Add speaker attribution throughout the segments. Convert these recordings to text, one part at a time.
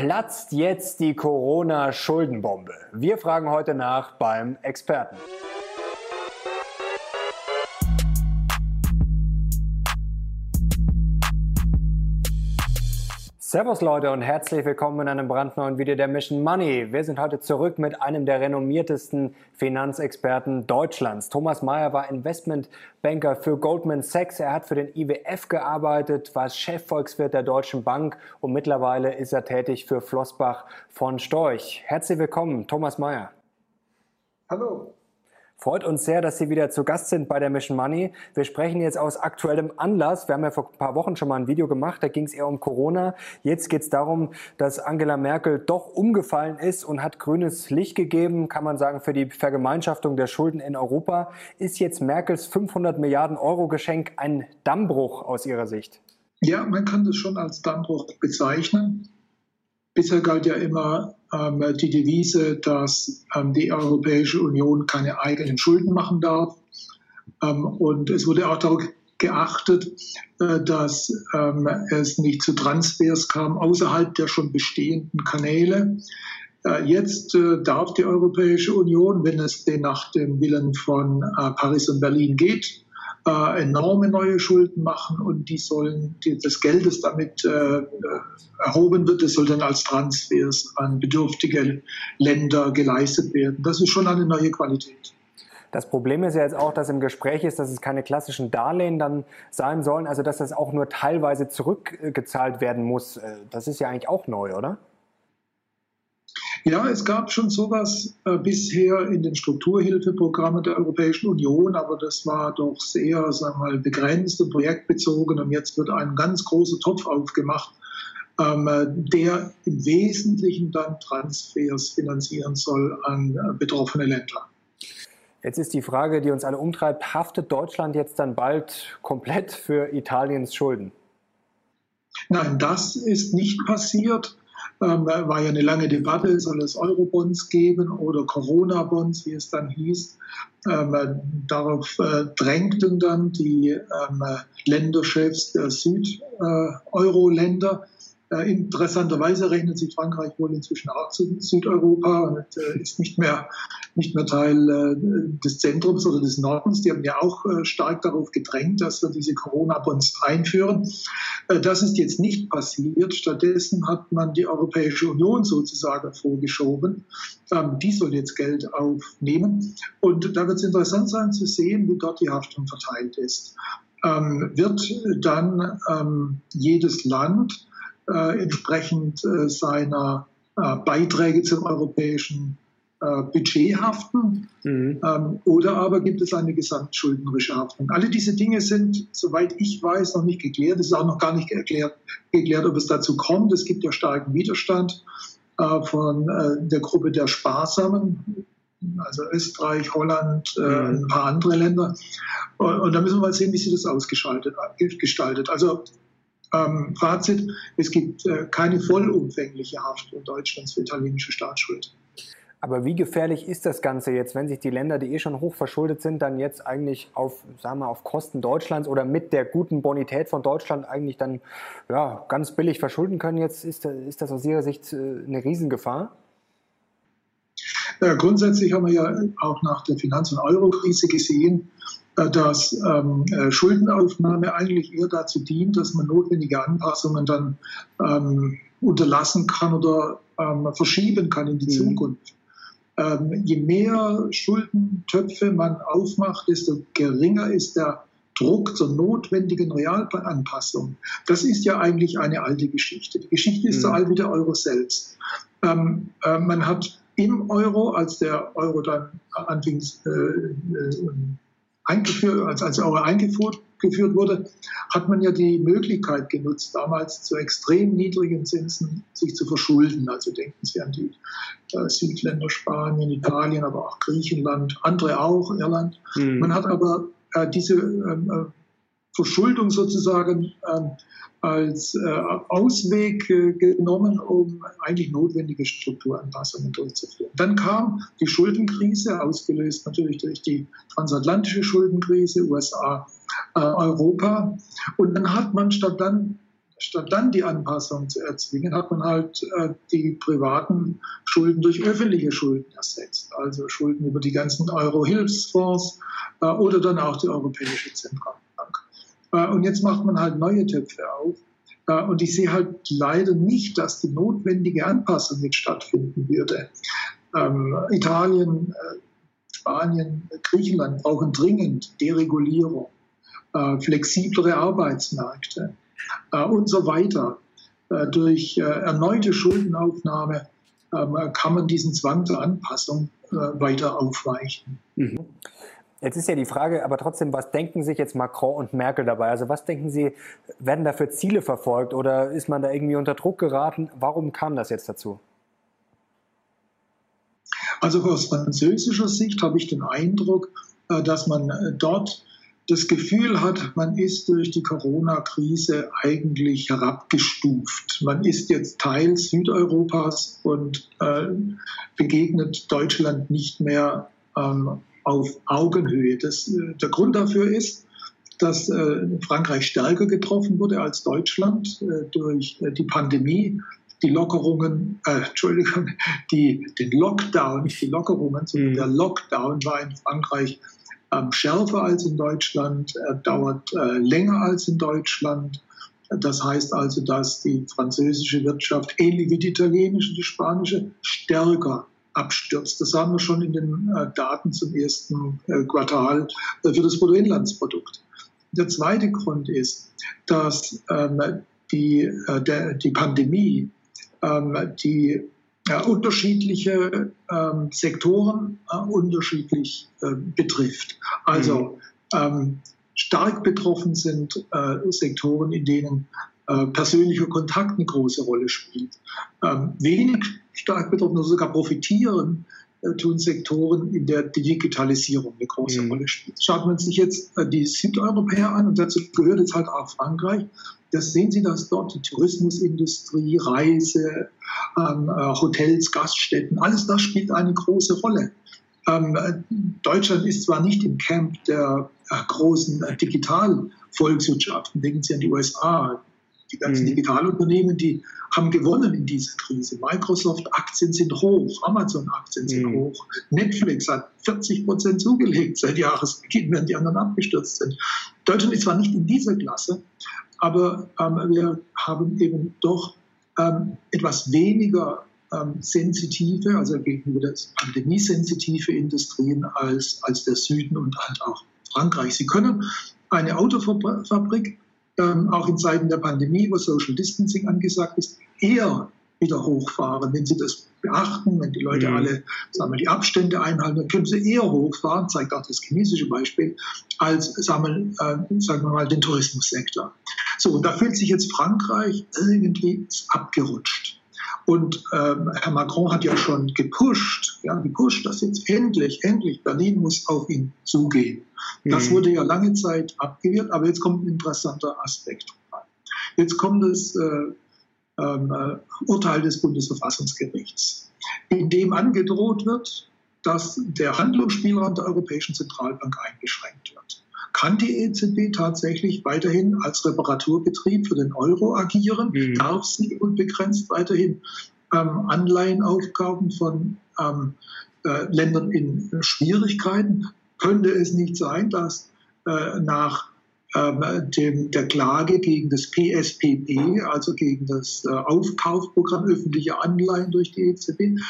Speaker 1: Platzt jetzt die Corona-Schuldenbombe? Wir fragen heute nach beim Experten. Servus Leute und herzlich willkommen in einem brandneuen Video der Mission Money. Wir sind heute zurück mit einem der renommiertesten Finanzexperten Deutschlands. Thomas Mayer war Investmentbanker für Goldman Sachs. Er hat für den IWF gearbeitet, war Chefvolkswirt der Deutschen Bank und mittlerweile ist er tätig für Flossbach von Storch. Herzlich willkommen, Thomas Mayer.
Speaker 2: Hallo.
Speaker 1: Freut uns sehr, dass Sie wieder zu Gast sind bei der Mission Money. Wir sprechen jetzt aus aktuellem Anlass. Wir haben ja vor ein paar Wochen schon mal ein Video gemacht, da ging es eher um Corona. Jetzt geht es darum, dass Angela Merkel doch umgefallen ist und hat grünes Licht gegeben, kann man sagen, für die Vergemeinschaftung der Schulden in Europa. Ist jetzt Merkels 500 Milliarden Euro Geschenk ein Dammbruch aus Ihrer Sicht?
Speaker 2: Ja, man kann das schon als Dammbruch bezeichnen. Bisher galt ja immer ähm, die Devise, dass ähm, die Europäische Union keine eigenen Schulden machen darf. Ähm, und es wurde auch darauf geachtet, äh, dass ähm, es nicht zu Transfers kam außerhalb der schon bestehenden Kanäle. Äh, jetzt äh, darf die Europäische Union, wenn es denn nach dem Willen von äh, Paris und Berlin geht, äh, enorme neue Schulden machen und die sollen, die, das Geld, das damit äh, erhoben wird, das soll dann als Transfers an bedürftige Länder geleistet werden. Das ist schon eine neue Qualität.
Speaker 1: Das Problem ist ja jetzt auch, dass im Gespräch ist, dass es keine klassischen Darlehen dann sein sollen, also dass das auch nur teilweise zurückgezahlt werden muss. Äh, das ist ja eigentlich auch neu, oder?
Speaker 2: Ja, es gab schon sowas äh, bisher in den Strukturhilfeprogrammen der Europäischen Union, aber das war doch sehr sagen wir mal, begrenzt und projektbezogen. Und jetzt wird ein ganz großer Topf aufgemacht, ähm, der im Wesentlichen dann Transfers finanzieren soll an äh, betroffene Länder.
Speaker 1: Jetzt ist die Frage, die uns alle umtreibt, haftet Deutschland jetzt dann bald komplett für Italiens Schulden?
Speaker 2: Nein, das ist nicht passiert ähm, war ja eine lange Debatte, soll es Eurobonds geben oder Corona-Bonds, wie es dann hieß. Ähm, darauf äh, drängten dann die ähm, Länderchefs der Süd-Euro-Länder. Äh, äh, interessanterweise rechnet sich Frankreich wohl inzwischen auch zu Südeuropa und äh, ist nicht mehr, nicht mehr Teil äh, des Zentrums oder des Nordens. Die haben ja auch äh, stark darauf gedrängt, dass wir diese Corona-Bonds einführen. Äh, das ist jetzt nicht passiert. Stattdessen hat man die Europäische Union sozusagen vorgeschoben. Ähm, die soll jetzt Geld aufnehmen. Und da wird es interessant sein zu sehen, wie dort die Haftung verteilt ist. Ähm, wird dann ähm, jedes Land äh, entsprechend äh, seiner äh, Beiträge zum europäischen Budget haften mhm. ähm, oder aber gibt es eine gesamtschuldnerische Haftung. Alle diese Dinge sind, soweit ich weiß, noch nicht geklärt. Es ist auch noch gar nicht geklärt, geklärt ob es dazu kommt. Es gibt ja starken Widerstand äh, von äh, der Gruppe der Sparsamen, also Österreich, Holland, äh, mhm. ein paar andere Länder. Und, und, da müssen wir mal sehen, wie sich das ausgestaltet, gestaltet. Also ähm, Fazit, es gibt äh, keine vollumfängliche Haftung Deutschlands für italienische Staatsschuld.
Speaker 1: Aber wie gefährlich ist das Ganze jetzt, wenn sich die Länder, die eh schon hoch verschuldet sind, dann jetzt eigentlich auf, sagen wir, auf Kosten Deutschlands oder mit der guten Bonität von Deutschland eigentlich dann ja, ganz billig verschulden können? Jetzt ist, ist das aus Ihrer Sicht äh, eine Riesengefahr?
Speaker 2: Ja, grundsätzlich haben wir ja auch nach der Finanz- und Euro-Krise gesehen, äh, dass ähm, äh, Schuldenaufnahme eigentlich eher dazu dient, dass man notwendige Anpassungen dann ähm, unterlassen kann oder ähm, verschieben kann in die mhm. Zukunft. Ähm, je mehr Schuldentöpfe man aufmacht, desto geringer ist der Druck zur notwendigen Realanpassung. Das ist ja eigentlich eine alte Geschichte. Die Geschichte ist mhm. so alt wie der Euro selbst. Ähm, äh, man hat im Euro, als der Euro dann anfing äh, äh, eingeführt, als, als Euro eingeführt geführt wurde, hat man ja die Möglichkeit genutzt, damals zu extrem niedrigen Zinsen sich zu verschulden. Also denken Sie an die äh, Südländer, Spanien, Italien, aber auch Griechenland, andere auch, Irland. Mhm. Man hat aber äh, diese ähm, äh, Verschuldung sozusagen ähm, als äh, Ausweg äh, genommen, um eigentlich notwendige Strukturanpassungen durchzuführen. Dann kam die Schuldenkrise, ausgelöst natürlich durch die transatlantische Schuldenkrise, USA, äh, Europa. Und dann hat man statt dann statt dann die Anpassung zu erzwingen, hat man halt äh, die privaten Schulden durch öffentliche Schulden ersetzt. Also Schulden über die ganzen Euro-Hilfsfonds äh, oder dann auch die Europäische Zentralbank. Äh, und jetzt macht man halt neue Töpfe auf. Äh, und ich sehe halt leider nicht, dass die notwendige Anpassung jetzt stattfinden würde. Ähm, Italien, äh, Spanien, Griechenland brauchen dringend Deregulierung, flexiblere Arbeitsmärkte und so weiter. Durch erneute Schuldenaufnahme ähm, kann man diesen Zwang zur Anpassung weiter aufweichen. Mhm.
Speaker 1: Jetzt ist ja die Frage, aber trotzdem, was denken sich jetzt Macron und Merkel dabei? Also was denken Sie, werden da für Ziele verfolgt oder ist man da irgendwie unter Druck geraten? Warum kam das jetzt dazu?
Speaker 2: Also aus französischer Sicht habe ich den Eindruck, dass man dort das Gefühl hat, man ist durch die Corona-Krise eigentlich herabgestuft. Man ist jetzt Teil Südeuropas und äh, begegnet Deutschland nicht mehr ähm, auf Augenhöhe. Das, äh, der Grund dafür ist, dass äh, Frankreich stärker getroffen wurde als Deutschland äh, durch äh, die Pandemie. Die Lockerungen, äh, Entschuldigung, die, den Lockdown, nicht die Lockerungen, sondern mhm. der Lockdown war in Frankreich ähm, schärfer als in Deutschland, er dauert äh, länger als in Deutschland. Das heißt also, dass die französische Wirtschaft, ähnlich wie die italienische, die spanische, stärker abstürzt. Das haben wir schon in den äh, Daten zum ersten äh, Quartal äh, für das Bruttoinlandsprodukt. Der zweite Grund ist, dass ähm, die, der, die Pandemie ähm, die äh, unterschiedliche ähm, Sektoren unterschiedlich betrifft. Also mhm. stark betroffen sind Sektoren, in denen äh, persönlicher Kontakt eine große Rolle spielt. Ähm, wenig stark betroffen oder sogar profitieren äh, tun Sektoren, in der die Digitalisierung eine große mhm. Rolle spielt. Schaut man sich jetzt die Südeuropäer an, und dazu gehört jetzt halt auch Frankreich, das sehen Sie, dass dort die Tourismusindustrie, Reise, ähm, äh, Hotels, Gaststätten, alles das spielt eine große Rolle. Ähm, Deutschland ist zwar nicht im Camp der äh, großen äh, Digitalvolkswirtschaften, denken Sie an die USA, die ganzen mhm. Digitalunternehmen, die haben gewonnen in dieser Krise. Microsoft-Aktien sind hoch, Amazon-Aktien sind mhm. hoch, Netflix hat 40 Prozent zugelegt seit Jahresbeginn, während die anderen abgestürzt sind. Deutschland ist zwar nicht in dieser Klasse, aber ähm, wir haben eben doch ähm, etwas weniger ähm, sensitive, also gegenüber der Pandemie sensitive Industrien als, als der Süden und halt auch Frankreich. Sie können eine Autofabrik ähm, auch in Zeiten der Pandemie, wo Social Distancing angesagt ist, eher wieder hochfahren. Wenn Sie das beachten, wenn die Leute mhm. alle sagen wir, die Abstände einhalten, dann können sie eher hochfahren, zeigt auch das chinesische Beispiel, als sagen wir, äh, sagen wir mal den Tourismussektor. So, und da fühlt sich jetzt Frankreich irgendwie abgerutscht. Und ähm, Herr Macron hat ja schon gepusht, ja, gepusht, dass jetzt endlich, endlich Berlin muss auf ihn zugehen. Das mhm. wurde ja lange Zeit abgewehrt, aber jetzt kommt ein interessanter Aspekt rein. Jetzt kommt das äh, ähm, äh, Urteil des Bundesverfassungsgerichts, in dem angedroht wird, dass der Handlungsspielraum der Europäischen Zentralbank eingeschränkt wird. Kann die EZB tatsächlich weiterhin als Reparaturbetrieb für den Euro agieren? Mhm. Darf sie unbegrenzt weiterhin ähm, Anleihen aufkaufen von ähm, äh, Ländern in Schwierigkeiten? Könnte es nicht sein, dass äh, nach ähm, dem, der Klage gegen das PSPP, also gegen das äh, Aufkaufprogramm öffentlicher Anleihen durch die EZB,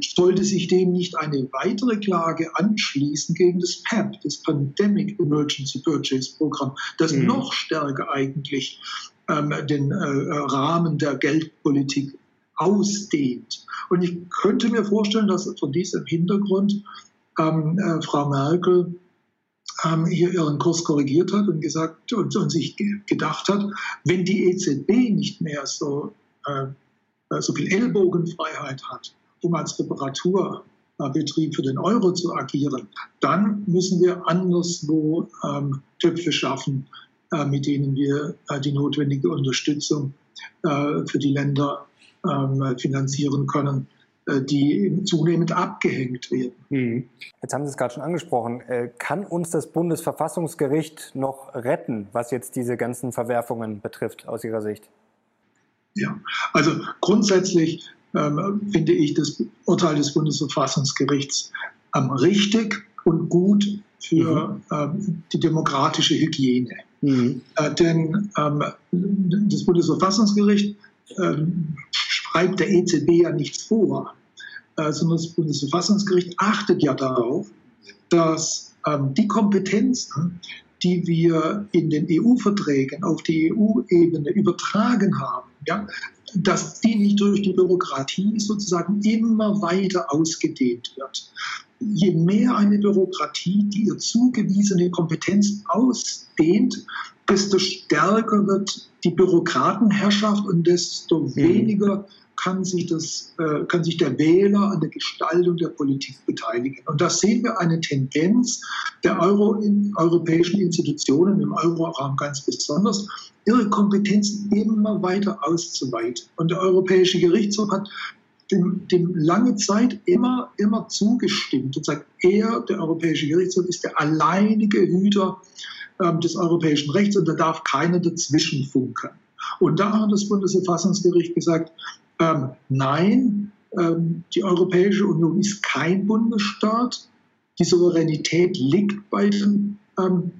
Speaker 2: sollte sich dem nicht eine weitere Klage anschließen gegen das PEP, das Pandemic Emergency Purchase Programm, das mhm. noch stärker eigentlich ähm, den äh, Rahmen der Geldpolitik ausdehnt. Und ich könnte mir vorstellen, dass von diesem Hintergrund ähm, äh, Frau Merkel ähm, hier ihren Kurs korrigiert hat und gesagt und, und sich gedacht hat, wenn die EZB nicht mehr so, äh, so viel Ellbogenfreiheit hat, um als Reparaturbetrieb für den Euro zu agieren, dann müssen wir anderswo ähm, Töpfe schaffen, äh, mit denen wir äh, die notwendige Unterstützung äh, für die Länder ähm, finanzieren können. Äh, die zunehmend abgehängt werden. Hm.
Speaker 1: Jetzt haben Sie es gerade schon angesprochen. Äh, kann uns das Bundesverfassungsgericht noch retten, was jetzt diese ganzen Verwerfungen betrifft, aus Ihrer Sicht?
Speaker 2: Ja, also grundsätzlich finde ich das Urteil des Bundesverfassungsgerichts ähm, richtig und gut für mhm. ähm, die demokratische Hygiene. Mhm. Äh, denn ähm, das Bundesverfassungsgericht ähm, schreibt der EZB ja nichts vor, äh, sondern das Bundesverfassungsgericht achtet ja darauf, dass ähm, die Kompetenzen, die wir in den EU-Verträgen auf die EU-Ebene übertragen haben, ja, dass die nicht durch die Bürokratie sozusagen immer weiter ausgedehnt wird. Je mehr eine Bürokratie die ihr zugewiesene Kompetenz ausdehnt, desto stärker wird die Bürokratenherrschaft und desto mhm. weniger kann sich, das, äh, kann sich der Wähler an der Gestaltung der Politik beteiligen. Und da sehen wir eine Tendenz der Euro in, europäischen Institutionen, im Euroraum ganz besonders, ihre Kompetenzen immer weiter auszuweiten. Und der Europäische Gerichtshof hat dem, dem lange Zeit immer, immer zugestimmt und sagt, er, der Europäische Gerichtshof, ist der alleinige Hüter ähm, des europäischen Rechts und da darf keiner dazwischen funken. Und da hat das Bundesverfassungsgericht gesagt, ähm, nein, ähm, die Europäische Union ist kein Bundesstaat. Die Souveränität liegt bei den ähm,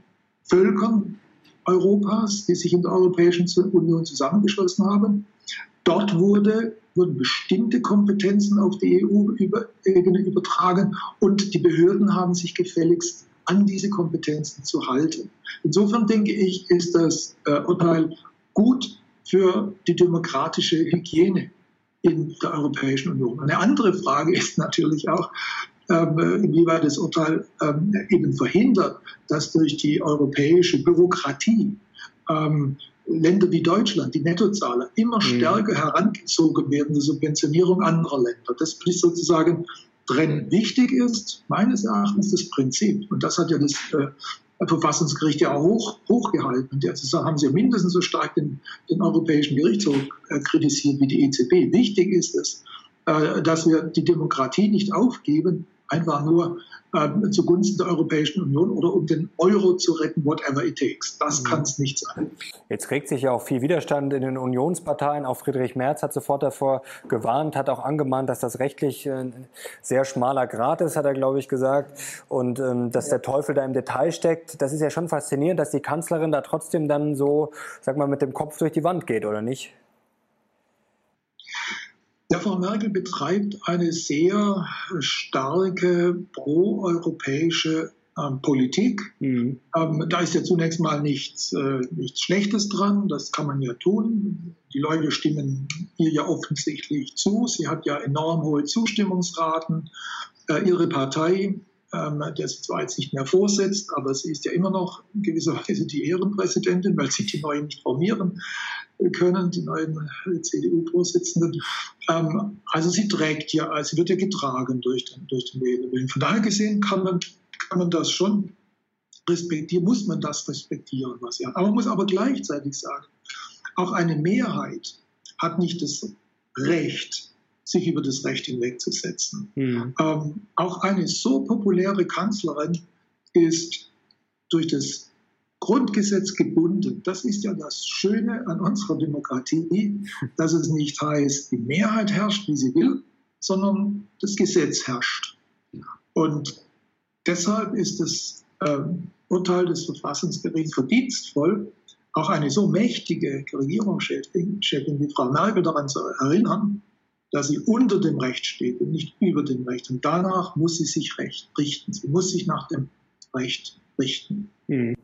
Speaker 2: Völkern Europas, die sich in der Europäischen Union zusammengeschlossen haben. Dort wurde, wurden bestimmte Kompetenzen auf die EU-Ebene übertragen und die Behörden haben sich gefälligst an diese Kompetenzen zu halten. Insofern denke ich, ist das äh, Urteil gut für die demokratische Hygiene in der Europäischen Union. Eine andere Frage ist natürlich auch, ähm, inwieweit das Urteil ähm, eben verhindert, dass durch die europäische Bürokratie ähm, Länder wie Deutschland, die Nettozahler, immer mhm. stärker herangezogen werden zur Subventionierung anderer Länder. Das ist sozusagen drin wichtig ist, meines Erachtens das Prinzip. Und das hat ja das äh, Verfassungsgericht ja auch hoch, hochgehalten. Und jetzt haben sie mindestens so stark den, den Europäischen Gerichtshof äh, kritisiert wie die EZB. Wichtig ist es, äh, dass wir die Demokratie nicht aufgeben, einfach nur äh, zugunsten der Europäischen Union oder um den Euro zu retten, whatever it takes. Das mhm. kann es nicht sein.
Speaker 1: Jetzt regt sich ja auch viel Widerstand in den Unionsparteien. Auch Friedrich Merz hat sofort davor gewarnt, hat auch angemahnt, dass das rechtlich ein sehr schmaler Grad ist, hat er, glaube ich, gesagt. Und ähm, dass der Teufel da im Detail steckt. Das ist ja schon faszinierend, dass die Kanzlerin da trotzdem dann so, sag mal, mit dem Kopf durch die Wand geht, oder nicht?
Speaker 2: Ja, Frau Merkel betreibt eine sehr starke proeuropäische ähm, Politik. Mhm. Ähm, da ist ja zunächst mal nichts, äh, nichts Schlechtes dran, das kann man ja tun. Die Leute stimmen ihr ja offensichtlich zu. Sie hat ja enorm hohe Zustimmungsraten. Äh, ihre Partei, ähm, der sie zwar jetzt nicht mehr vorsitzt, aber sie ist ja immer noch in gewisser Weise die Ehrenpräsidentin, weil sich die Neuen nicht formieren können, die neuen CDU-Vorsitzenden. Ähm, also sie trägt ja, also sie wird ja getragen durch den, durch den Wählerwillen. Von daher gesehen kann man, kann man das schon respektieren, muss man das respektieren, was ja. Aber man muss aber gleichzeitig sagen, auch eine Mehrheit hat nicht das Recht, sich über das Recht hinwegzusetzen. Mhm. Ähm, auch eine so populäre Kanzlerin ist durch das Grundgesetz gebunden. Das ist ja das Schöne an unserer Demokratie, dass es nicht heißt, die Mehrheit herrscht, wie sie will, sondern das Gesetz herrscht. Und deshalb ist das äh, Urteil des Verfassungsgerichts verdienstvoll, auch eine so mächtige Regierungschefin wie Frau Merkel daran zu erinnern, dass sie unter dem Recht steht und nicht über dem Recht. Und danach muss sie sich recht richten. Sie muss sich nach dem Recht richten.
Speaker 1: Mhm.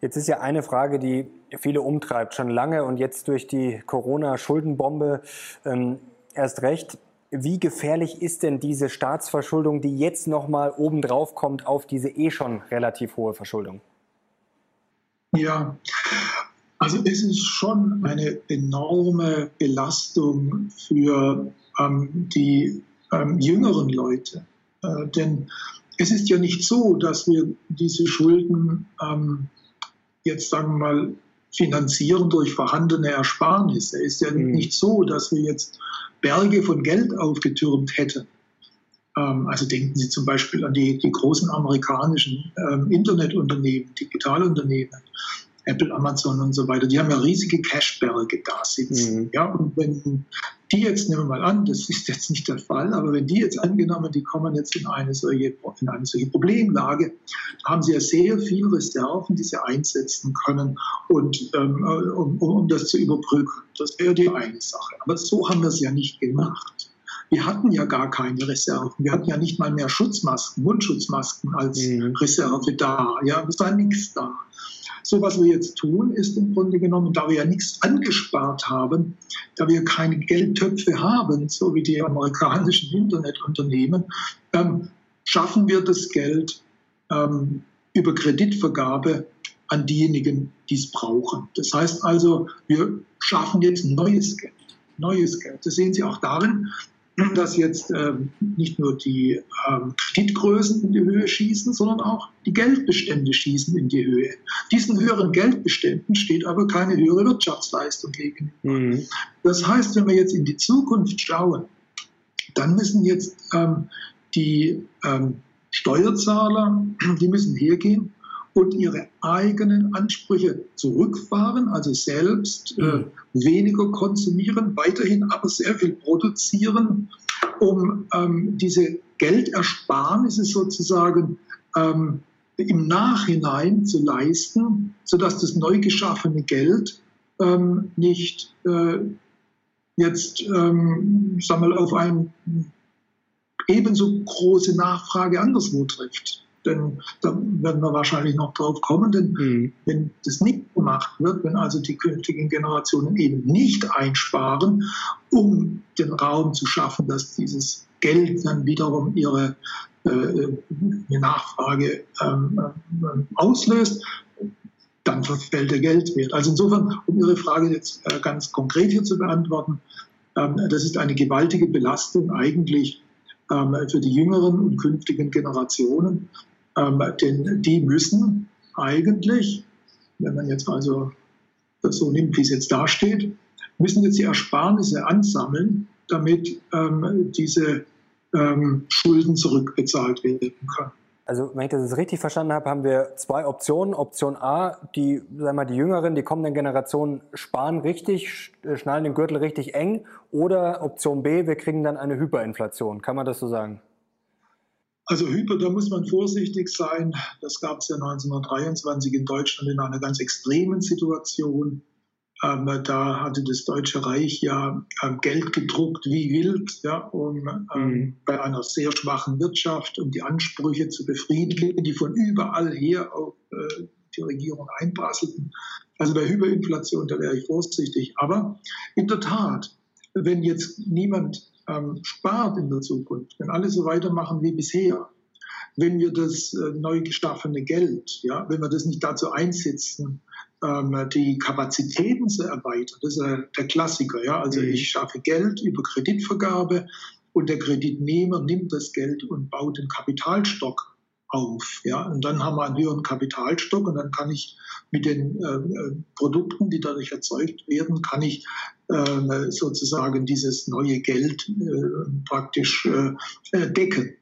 Speaker 1: Jetzt ist ja eine Frage, die viele umtreibt, schon lange und jetzt durch die Corona-Schuldenbombe ähm, erst recht. Wie gefährlich ist denn diese Staatsverschuldung, die jetzt nochmal obendrauf kommt auf diese eh schon relativ hohe Verschuldung?
Speaker 2: Ja, also es ist schon eine enorme Belastung für ähm, die ähm, jüngeren Leute. Äh, denn es ist ja nicht so, dass wir diese Schulden ähm, jetzt sagen wir mal finanzieren durch vorhandene Ersparnisse. Es ist ja mhm. nicht so, dass wir jetzt Berge von Geld aufgetürmt hätten. Ähm, also denken Sie zum Beispiel an die, die großen amerikanischen ähm, Internetunternehmen, Digitalunternehmen, Apple, Amazon und so weiter, die haben ja riesige Cashberge da sitzen. Mhm. Ja, und wenn die jetzt, nehmen wir mal an, das ist jetzt nicht der Fall, aber wenn die jetzt angenommen, die kommen jetzt in eine solche, in eine solche Problemlage, haben sie ja sehr viel Reserven, die sie einsetzen können, und, ähm, um, um das zu überbrücken. Das wäre die eine Sache. Aber so haben wir es ja nicht gemacht. Wir hatten ja gar keine Reserven. Wir hatten ja nicht mal mehr Schutzmasken, Mundschutzmasken als mhm. Reserve da. Ja, es war nichts da. So, was wir jetzt tun, ist im Grunde genommen, da wir ja nichts angespart haben, da wir keine Geldtöpfe haben, so wie die amerikanischen Internetunternehmen, ähm, schaffen wir das Geld ähm, über Kreditvergabe an diejenigen, die es brauchen. Das heißt also, wir schaffen jetzt neues Geld. Neues Geld. Das sehen Sie auch darin, dass jetzt ähm, nicht nur die ähm, Kreditgrößen in die Höhe schießen, sondern auch die Geldbestände schießen in die Höhe. Diesen höheren Geldbeständen steht aber keine höhere Wirtschaftsleistung gegenüber. Mhm. Das heißt, wenn wir jetzt in die Zukunft schauen, dann müssen jetzt ähm, die ähm, Steuerzahler, die müssen hergehen und ihre eigenen Ansprüche zurückfahren, also selbst äh, mhm. weniger konsumieren, weiterhin aber sehr viel produzieren, um ähm, diese Geldersparnisse sozusagen ähm, im Nachhinein zu leisten, sodass das neu geschaffene Geld ähm, nicht äh, jetzt ähm, sagen wir, auf eine ebenso große Nachfrage anderswo trifft. Denn da werden wir wahrscheinlich noch drauf kommen, denn mhm. wenn das nicht gemacht wird, wenn also die künftigen Generationen eben nicht einsparen, um den Raum zu schaffen, dass dieses Geld dann wiederum ihre äh, Nachfrage ähm, äh, auslöst, dann verfällt der Geldwert. Also insofern, um Ihre Frage jetzt äh, ganz konkret hier zu beantworten, ähm, das ist eine gewaltige Belastung eigentlich ähm, für die jüngeren und künftigen Generationen. Ähm, denn die müssen eigentlich, wenn man jetzt also das so nimmt, wie es jetzt dasteht, müssen jetzt die Ersparnisse ansammeln, damit ähm, diese ähm, Schulden zurückbezahlt werden können.
Speaker 1: Also, wenn ich das richtig verstanden habe, haben wir zwei Optionen. Option A, die, sagen wir, die jüngeren, die kommenden Generationen sparen richtig, schnallen den Gürtel richtig eng. Oder Option B, wir kriegen dann eine Hyperinflation. Kann man das so sagen?
Speaker 2: Also Hyper, da muss man vorsichtig sein. Das gab es ja 1923 in Deutschland in einer ganz extremen Situation. Ähm, da hatte das Deutsche Reich ja ähm, Geld gedruckt wie wild, ja, um ähm, mhm. bei einer sehr schwachen Wirtschaft, um die Ansprüche zu befriedigen, die von überall her auf äh, die Regierung einprasselten. Also bei Hyperinflation, da wäre ich vorsichtig. Aber in der Tat, wenn jetzt niemand ähm, spart in der Zukunft, wenn alle so weitermachen wie bisher, wenn wir das äh, neu geschaffene Geld, ja, wenn wir das nicht dazu einsetzen, ähm, die Kapazitäten zu erweitern, das ist äh, der Klassiker, ja, also mhm. ich schaffe Geld über Kreditvergabe und der Kreditnehmer nimmt das Geld und baut den Kapitalstock auf. Ja? Und dann haben wir einen höheren Kapitalstock und dann kann ich mit den äh, äh Produkten, die dadurch erzeugt werden, kann ich äh, sozusagen dieses neue Geld äh, praktisch äh, äh, decken.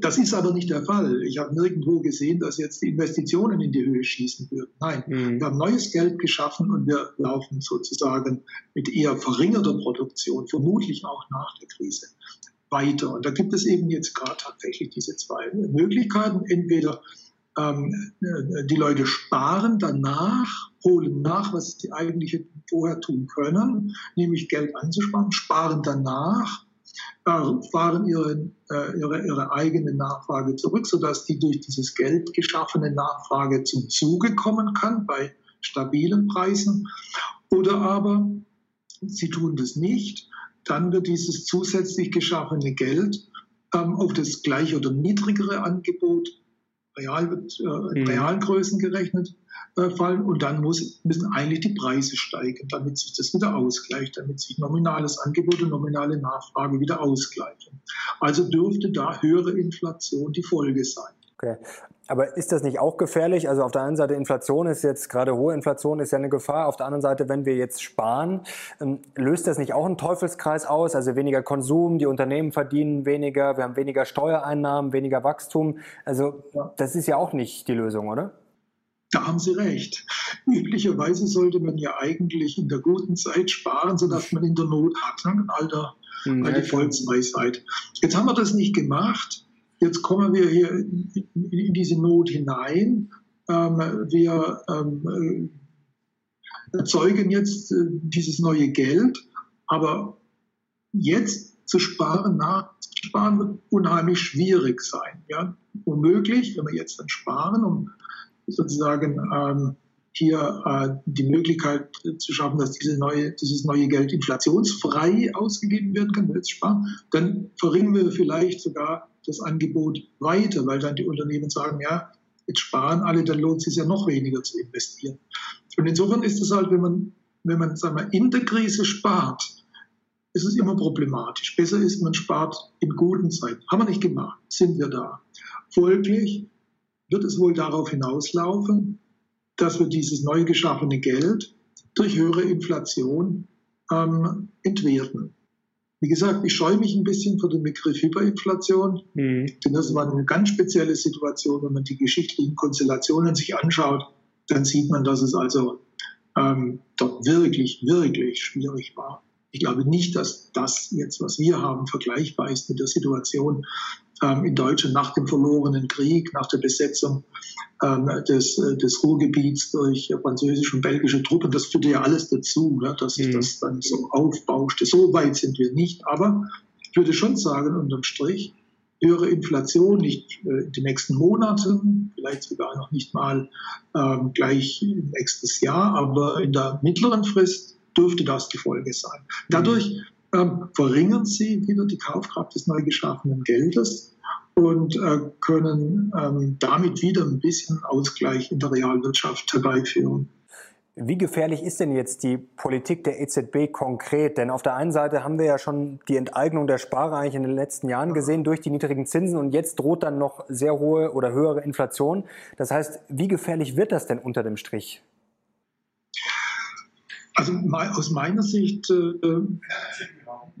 Speaker 2: Das ist aber nicht der Fall. Ich habe nirgendwo gesehen, dass jetzt die Investitionen in die Höhe schießen würden. Nein, mhm. wir haben neues Geld geschaffen und wir laufen sozusagen mit eher verringerter Produktion, vermutlich auch nach der Krise, weiter. Und da gibt es eben jetzt gerade tatsächlich diese zwei Möglichkeiten. Entweder ähm, die Leute sparen danach, holen nach, was sie eigentlich vorher tun können, nämlich Geld anzusparen, sparen danach, äh, fahren ihre, äh, ihre, ihre eigene Nachfrage zurück, sodass die durch dieses Geld geschaffene Nachfrage zum Zuge kommen kann bei stabilen Preisen. Oder aber sie tun das nicht dann wird dieses zusätzlich geschaffene Geld ähm, auf das gleiche oder niedrigere Angebot real, äh, mhm. realen Größen gerechnet äh, fallen und dann muss, müssen eigentlich die Preise steigen, damit sich das wieder ausgleicht, damit sich nominales Angebot und nominale Nachfrage wieder ausgleichen. Also dürfte da höhere Inflation die Folge sein.
Speaker 1: Okay. Aber ist das nicht auch gefährlich? Also auf der einen Seite Inflation ist jetzt gerade hohe Inflation ist ja eine Gefahr. Auf der anderen Seite, wenn wir jetzt sparen, ähm, löst das nicht auch einen Teufelskreis aus? Also weniger Konsum, die Unternehmen verdienen weniger, wir haben weniger Steuereinnahmen, weniger Wachstum. Also das ist ja auch nicht die Lösung, oder?
Speaker 2: Da haben Sie recht. Üblicherweise sollte man ja eigentlich in der guten Zeit sparen, sodass man in der Not hat. Ne? Alter, mhm. alte Volksweisheit. Jetzt haben wir das nicht gemacht. Jetzt kommen wir hier in, diese Not hinein. Ähm, wir ähm, erzeugen jetzt äh, dieses neue Geld, aber jetzt zu sparen, nachzusparen, wird unheimlich schwierig sein. Ja? Womöglich, wenn wir jetzt dann sparen, um sozusagen ähm, hier äh, die Möglichkeit zu schaffen, dass diese neue, dieses neue Geld inflationsfrei ausgegeben werden kann, jetzt sparen, dann verringern wir vielleicht sogar das Angebot weiter, weil dann die Unternehmen sagen, ja, jetzt sparen alle, dann lohnt es sich ja noch weniger zu investieren. Und insofern ist es halt, wenn man, wenn man sagen wir, in der Krise spart, ist es immer problematisch. Besser ist, man spart in guten Zeiten. Haben wir nicht gemacht, sind wir da. Folglich wird es wohl darauf hinauslaufen, dass wir dieses neu geschaffene Geld durch höhere Inflation ähm, entwerten. Wie gesagt, ich scheue mich ein bisschen vor dem Begriff Hyperinflation, mhm. denn das war eine ganz spezielle Situation. Wenn man die geschichtlichen Konstellationen sich anschaut, dann sieht man, dass es also ähm, dort wirklich, wirklich schwierig war. Ich glaube nicht, dass das jetzt, was wir haben, vergleichbar ist mit der Situation ähm, in Deutschland nach dem verlorenen Krieg, nach der Besetzung ähm, des, äh, des Ruhrgebiets durch französische und belgische Truppen. Das führte ja alles dazu, ne, dass sich mhm. das dann so aufbauschte. So weit sind wir nicht. Aber ich würde schon sagen, unterm Strich, höhere Inflation, nicht äh, in den nächsten Monaten, vielleicht sogar noch nicht mal ähm, gleich nächstes Jahr, aber in der mittleren Frist dürfte das die Folge sein. Dadurch ähm, verringern sie wieder die Kaufkraft des neu geschaffenen Geldes und äh, können ähm, damit wieder ein bisschen Ausgleich in der Realwirtschaft herbeiführen.
Speaker 1: Wie gefährlich ist denn jetzt die Politik der EZB konkret? Denn auf der einen Seite haben wir ja schon die Enteignung der Sparer eigentlich in den letzten Jahren gesehen durch die niedrigen Zinsen und jetzt droht dann noch sehr hohe oder höhere Inflation. Das heißt, wie gefährlich wird das denn unter dem Strich?
Speaker 2: Also aus meiner Sicht äh,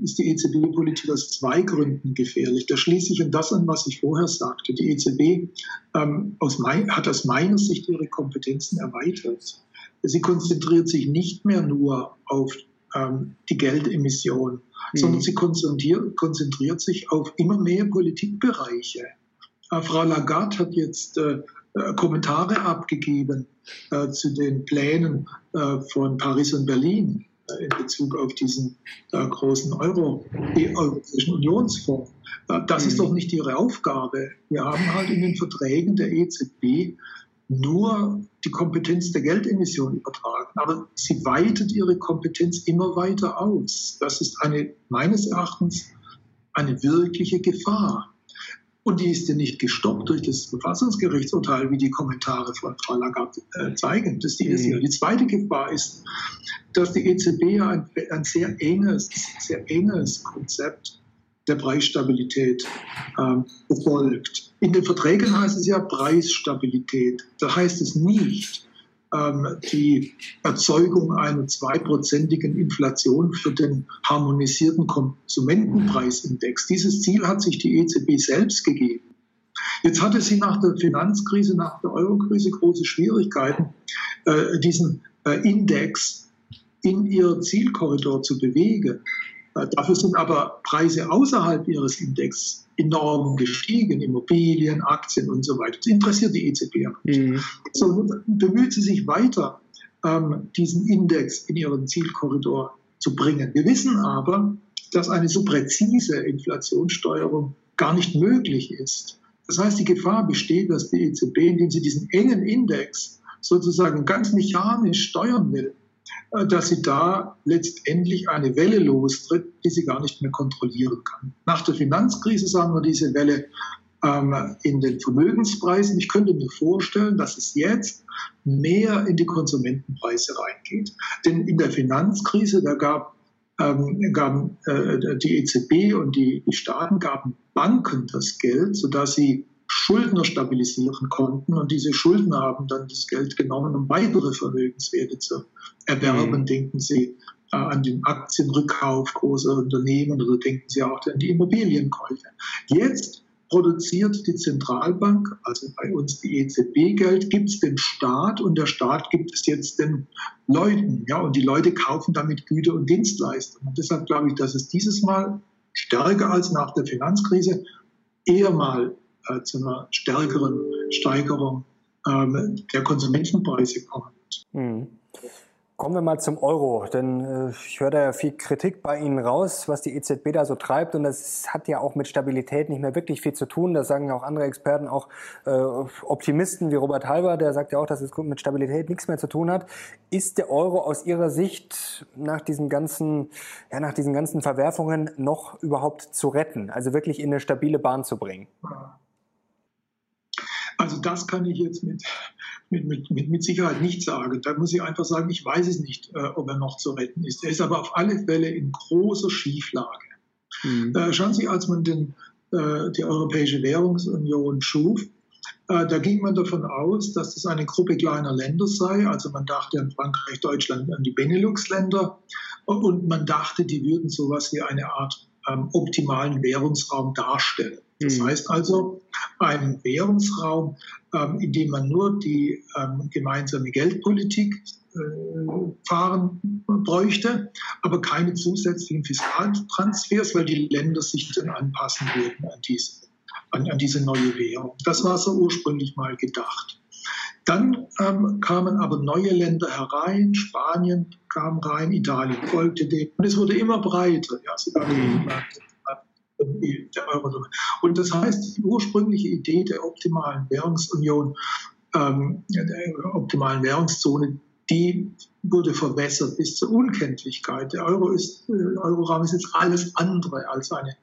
Speaker 2: ist die EZB-Politik aus zwei Gründen gefährlich. Da schließe ich an das an, was ich vorher sagte. Die EZB ähm, aus mein, hat aus meiner Sicht ihre Kompetenzen erweitert. Sie konzentriert sich nicht mehr nur auf ähm, die Geldemission, mhm. sondern sie konzentriert, konzentriert, sich auf immer mehr Politikbereiche. Äh, Frau Lagarde hat jetzt äh, äh, Kommentare abgegeben äh, zu den Plänen äh, von Paris und Berlin äh, in Bezug auf diesen äh, großen Euro, die Europäischen Unionsfonds. Das ist mhm. doch nicht ihre Aufgabe. Wir haben halt in den Verträgen der EZB nur die Kompetenz der Geldemission übertragen. Aber sie weitet ihre Kompetenz immer weiter aus. Das ist eine, meines Erachtens eine wirkliche Gefahr. Und die ist ja nicht gestoppt durch das Verfassungsgerichtsurteil, wie die Kommentare von Frau Lagarde äh, zeigen. Das ist die erste. Mhm. Die zweite Gefahr ist, dass die EZB ja ein, ein sehr enges, sehr enges Konzept der Preisstabilität ähm, verfolgt. In den Verträgen heißt es ja Preisstabilität. Da heißt es nicht, die Erzeugung einer zweiprozentigen Inflation für den harmonisierten Konsumentenpreisindex. Dieses Ziel hat sich die EZB selbst gegeben. Jetzt hatte sie nach der Finanzkrise, nach der Eurokrise große Schwierigkeiten, äh, diesen äh, Index in ihr Zielkorridor zu bewegen. Äh, dafür sind aber Preise außerhalb ihres Index enorm gestiegen, Immobilien, Aktien und so weiter. Das interessiert die EZB aber nicht. Mhm. So bemüht sie sich weiter, ähm, diesen Index in ihren Zielkorridor zu bringen. Wir wissen aber, dass eine so präzise Inflationssteuerung gar nicht möglich ist. Das heißt, die Gefahr besteht, dass die EZB, indem sie diesen engen Index sozusagen ganz mechanisch steuern will, dass sie da letztendlich eine Welle lostritt, die sie gar nicht mehr kontrollieren kann. Nach der Finanzkrise sahen wir diese Welle ähm, in den Vermögenspreisen. Ich könnte mir vorstellen, dass es jetzt mehr in die Konsumentenpreise reingeht. Denn in der Finanzkrise, da gab, ähm, gaben äh, die EZB und die, die Staaten gaben Banken das Geld, sodass sie Schuldner stabilisieren konnten. Und diese Schuldner haben dann das Geld genommen, um weitere Vermögenswerte zu erwerben. Mhm. Denken Sie äh, an den Aktienrückkauf großer Unternehmen oder denken Sie auch an die Immobilienkäufe. Jetzt produziert die Zentralbank, also bei uns die EZB Geld, gibt es dem Staat und der Staat gibt es jetzt den Leuten. Ja, und die Leute kaufen damit Güter und Dienstleistungen. Und deshalb glaube ich, dass es dieses Mal stärker als nach der Finanzkrise eher mal äh, zu einer stärkeren Steigerung ähm, der Konsumentenpreise kommen wird. Mhm.
Speaker 1: Kommen wir mal zum Euro, denn äh, ich höre da ja viel Kritik bei Ihnen raus, was die EZB da so treibt und das hat ja auch mit Stabilität nicht mehr wirklich viel zu tun. Das sagen ja auch andere Experten, auch äh, Optimisten wie Robert Halber, der sagt ja auch, dass es mit Stabilität nichts mehr zu tun hat. Ist der Euro aus Ihrer Sicht nach diesen ganzen, ja, nach diesen ganzen Verwerfungen noch überhaupt zu retten, also wirklich in eine stabile Bahn zu bringen?
Speaker 2: Also das kann ich jetzt mit, mit, mit, mit Sicherheit nicht sagen. Da muss ich einfach sagen, ich weiß es nicht, äh, ob er noch zu retten ist. Er ist aber auf alle Fälle in großer Schieflage. Mhm. Äh, schauen Sie, als man den, äh, die Europäische Währungsunion schuf, äh, da ging man davon aus, dass das eine Gruppe kleiner Länder sei. Also man dachte an Frankreich, Deutschland, an die Benelux-Länder. Und man dachte, die würden sowas wie eine Art ähm, optimalen Währungsraum darstellen. Das mhm. heißt also, einen Währungsraum, ähm, in dem man nur die ähm, gemeinsame Geldpolitik äh, fahren bräuchte, aber keine zusätzlichen Fiskaltransfers, weil die Länder sich dann anpassen würden an diese, an, an diese neue Währung. Das war so ursprünglich mal gedacht. Dann ähm, kamen aber neue Länder herein, Spanien kam rein, Italien folgte dem. Und es wurde immer breiter, ja, sogar mhm. der Eurozone. Und das heißt, die ursprüngliche Idee der optimalen Währungsunion, ähm, der optimalen Währungszone, die wurde verwässert bis zur Unkenntlichkeit. Der Euro ist, äh, Euroraum ist jetzt alles andere als eine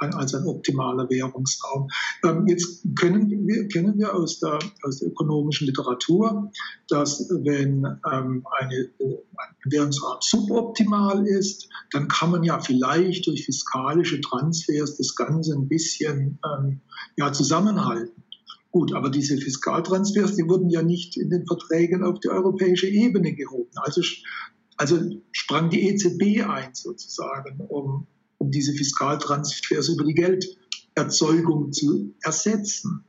Speaker 2: als ein optimaler Währungsraum. Ähm, jetzt können wir, kennen wir aus der, aus der ökonomischen Literatur, dass wenn ähm, eine, ein Währungsraum suboptimal ist, dann kann man ja vielleicht durch fiskalische Transfers das Ganze ein bisschen ähm, ja, zusammenhalten. Gut, aber diese Fiskaltransfers, die wurden ja nicht in den Verträgen auf die europäische Ebene gehoben. Also, also sprang die EZB ein sozusagen, um um diese Fiskaltransfers über die Gelderzeugung zu ersetzen.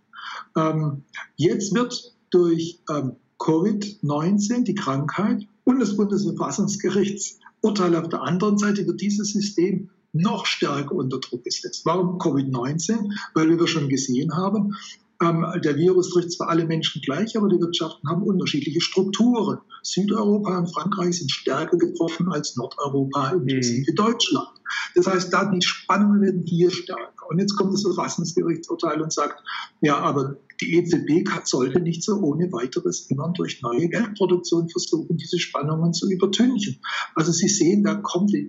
Speaker 2: Ähm, jetzt wird durch ähm, Covid-19, die Krankheit und das Bundesverfassungsgerichtsurteil auf der anderen Seite wird dieses System noch stärker unter Druck gesetzt. Warum Covid-19? Weil wir schon gesehen haben, ähm, der Virus trifft zwar alle Menschen gleich, aber die Wirtschaften haben unterschiedliche Strukturen. Südeuropa und Frankreich sind stärker getroffen als Nordeuropa, inklusive mhm. Deutschland. Das heißt, da die Spannungen werden hier stärker. Und jetzt kommt das Verfassungsgerichtsurteil und sagt, ja, aber die EZB sollte nicht so ohne weiteres immer durch neue Geldproduktion versuchen, diese Spannungen zu übertünchen. Also Sie sehen, da kommt die,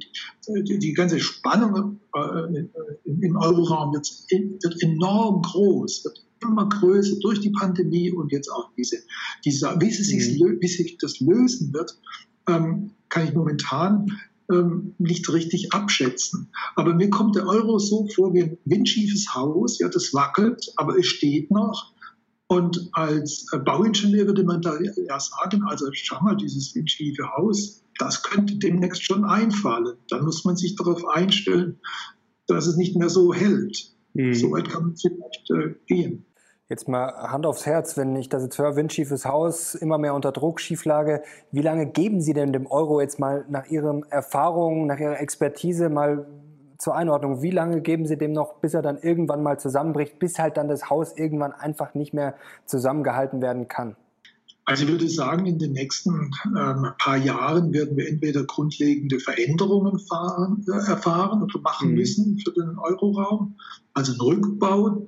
Speaker 2: die, die ganze Spannung äh, im Euroraum wird, wird enorm groß, wird immer größer durch die Pandemie und jetzt auch diese, diese wie, sie sich, mhm. wie sich das lösen wird, ähm, kann ich momentan ähm, nicht richtig abschätzen. Aber mir kommt der Euro so vor wie ein windschiefes Haus, ja, das wackelt, aber es steht noch. Und als äh, Bauingenieur würde man da ja sagen, also schau mal, dieses windschiefe Haus, das könnte demnächst schon einfallen. Dann muss man sich darauf einstellen, dass es nicht mehr so hält. Mhm. So weit kann man vielleicht äh, gehen.
Speaker 1: Jetzt mal Hand aufs Herz, wenn ich das jetzt höre, windschiefes Haus, immer mehr unter Druck, Schieflage. Wie lange geben Sie denn dem Euro jetzt mal nach Ihren Erfahrungen, nach Ihrer Expertise mal zur Einordnung? Wie lange geben Sie dem noch, bis er dann irgendwann mal zusammenbricht, bis halt dann das Haus irgendwann einfach nicht mehr zusammengehalten werden kann?
Speaker 2: Also ich würde sagen, in den nächsten ähm, paar Jahren werden wir entweder grundlegende Veränderungen fahren, äh, erfahren oder machen mhm. müssen für den Euroraum, also einen Rückbau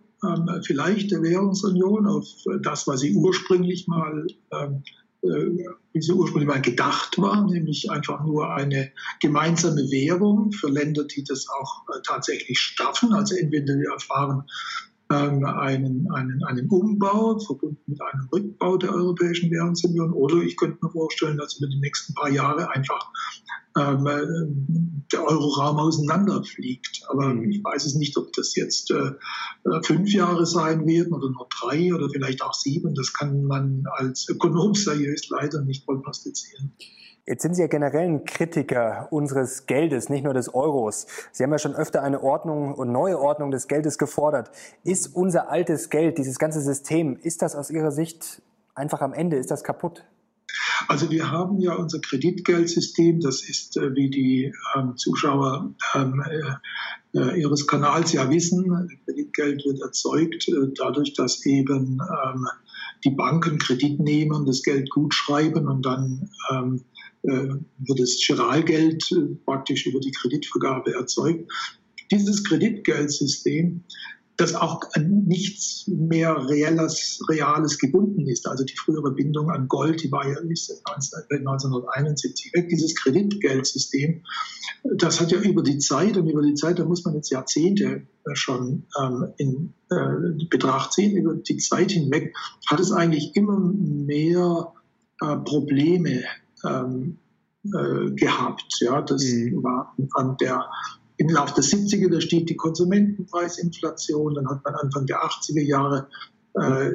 Speaker 2: vielleicht der Währungsunion auf das, was sie ursprünglich mal ähm, äh, wie sie ursprünglich mal gedacht war, nämlich einfach nur eine gemeinsame Währung für Länder, die das auch äh, tatsächlich schaffen. Also entweder wir erfahren ähm, einen, einen, einen Umbau verbunden mit einem Rückbau der Europäischen Währungsunion oder ich könnte mir vorstellen, dass über die nächsten paar Jahre einfach ähm, äh, der Euroraum auseinanderfliegt. Aber ich weiß es nicht, ob das jetzt äh, fünf Jahre sein werden oder nur drei oder vielleicht auch sieben. Das kann man als Ökonom seriös leider nicht prognostizieren.
Speaker 1: Jetzt sind Sie ja generell ein Kritiker unseres Geldes, nicht nur des Euros. Sie haben ja schon öfter eine Ordnung und neue Ordnung des Geldes gefordert. Ist unser altes Geld, dieses ganze System, ist das aus Ihrer Sicht einfach am Ende? Ist das kaputt?
Speaker 2: Also wir haben ja unser Kreditgeldsystem, das ist, äh, wie die ähm, Zuschauer ähm, äh, äh, Ihres Kanals ja wissen, Kreditgeld wird erzeugt äh, dadurch, dass eben ähm, die Banken Kredit nehmen, das Geld gut schreiben und dann ähm, äh, wird das Giralgeld äh, praktisch über die Kreditvergabe erzeugt. Dieses Kreditgeldsystem, das auch an nichts mehr Reales, Reales gebunden ist. Also die frühere Bindung an Gold, die war ja 1971 weg. Dieses Kreditgeldsystem, das hat ja über die Zeit, und über die Zeit, da muss man jetzt Jahrzehnte schon ähm, in äh, Betracht ziehen, über die Zeit hinweg, hat es eigentlich immer mehr äh, Probleme ähm, äh, gehabt. Ja, das mhm. war Anfang der im Laufe der 70er, da steht die Konsumentenpreisinflation, dann hat man Anfang der 80er Jahre äh,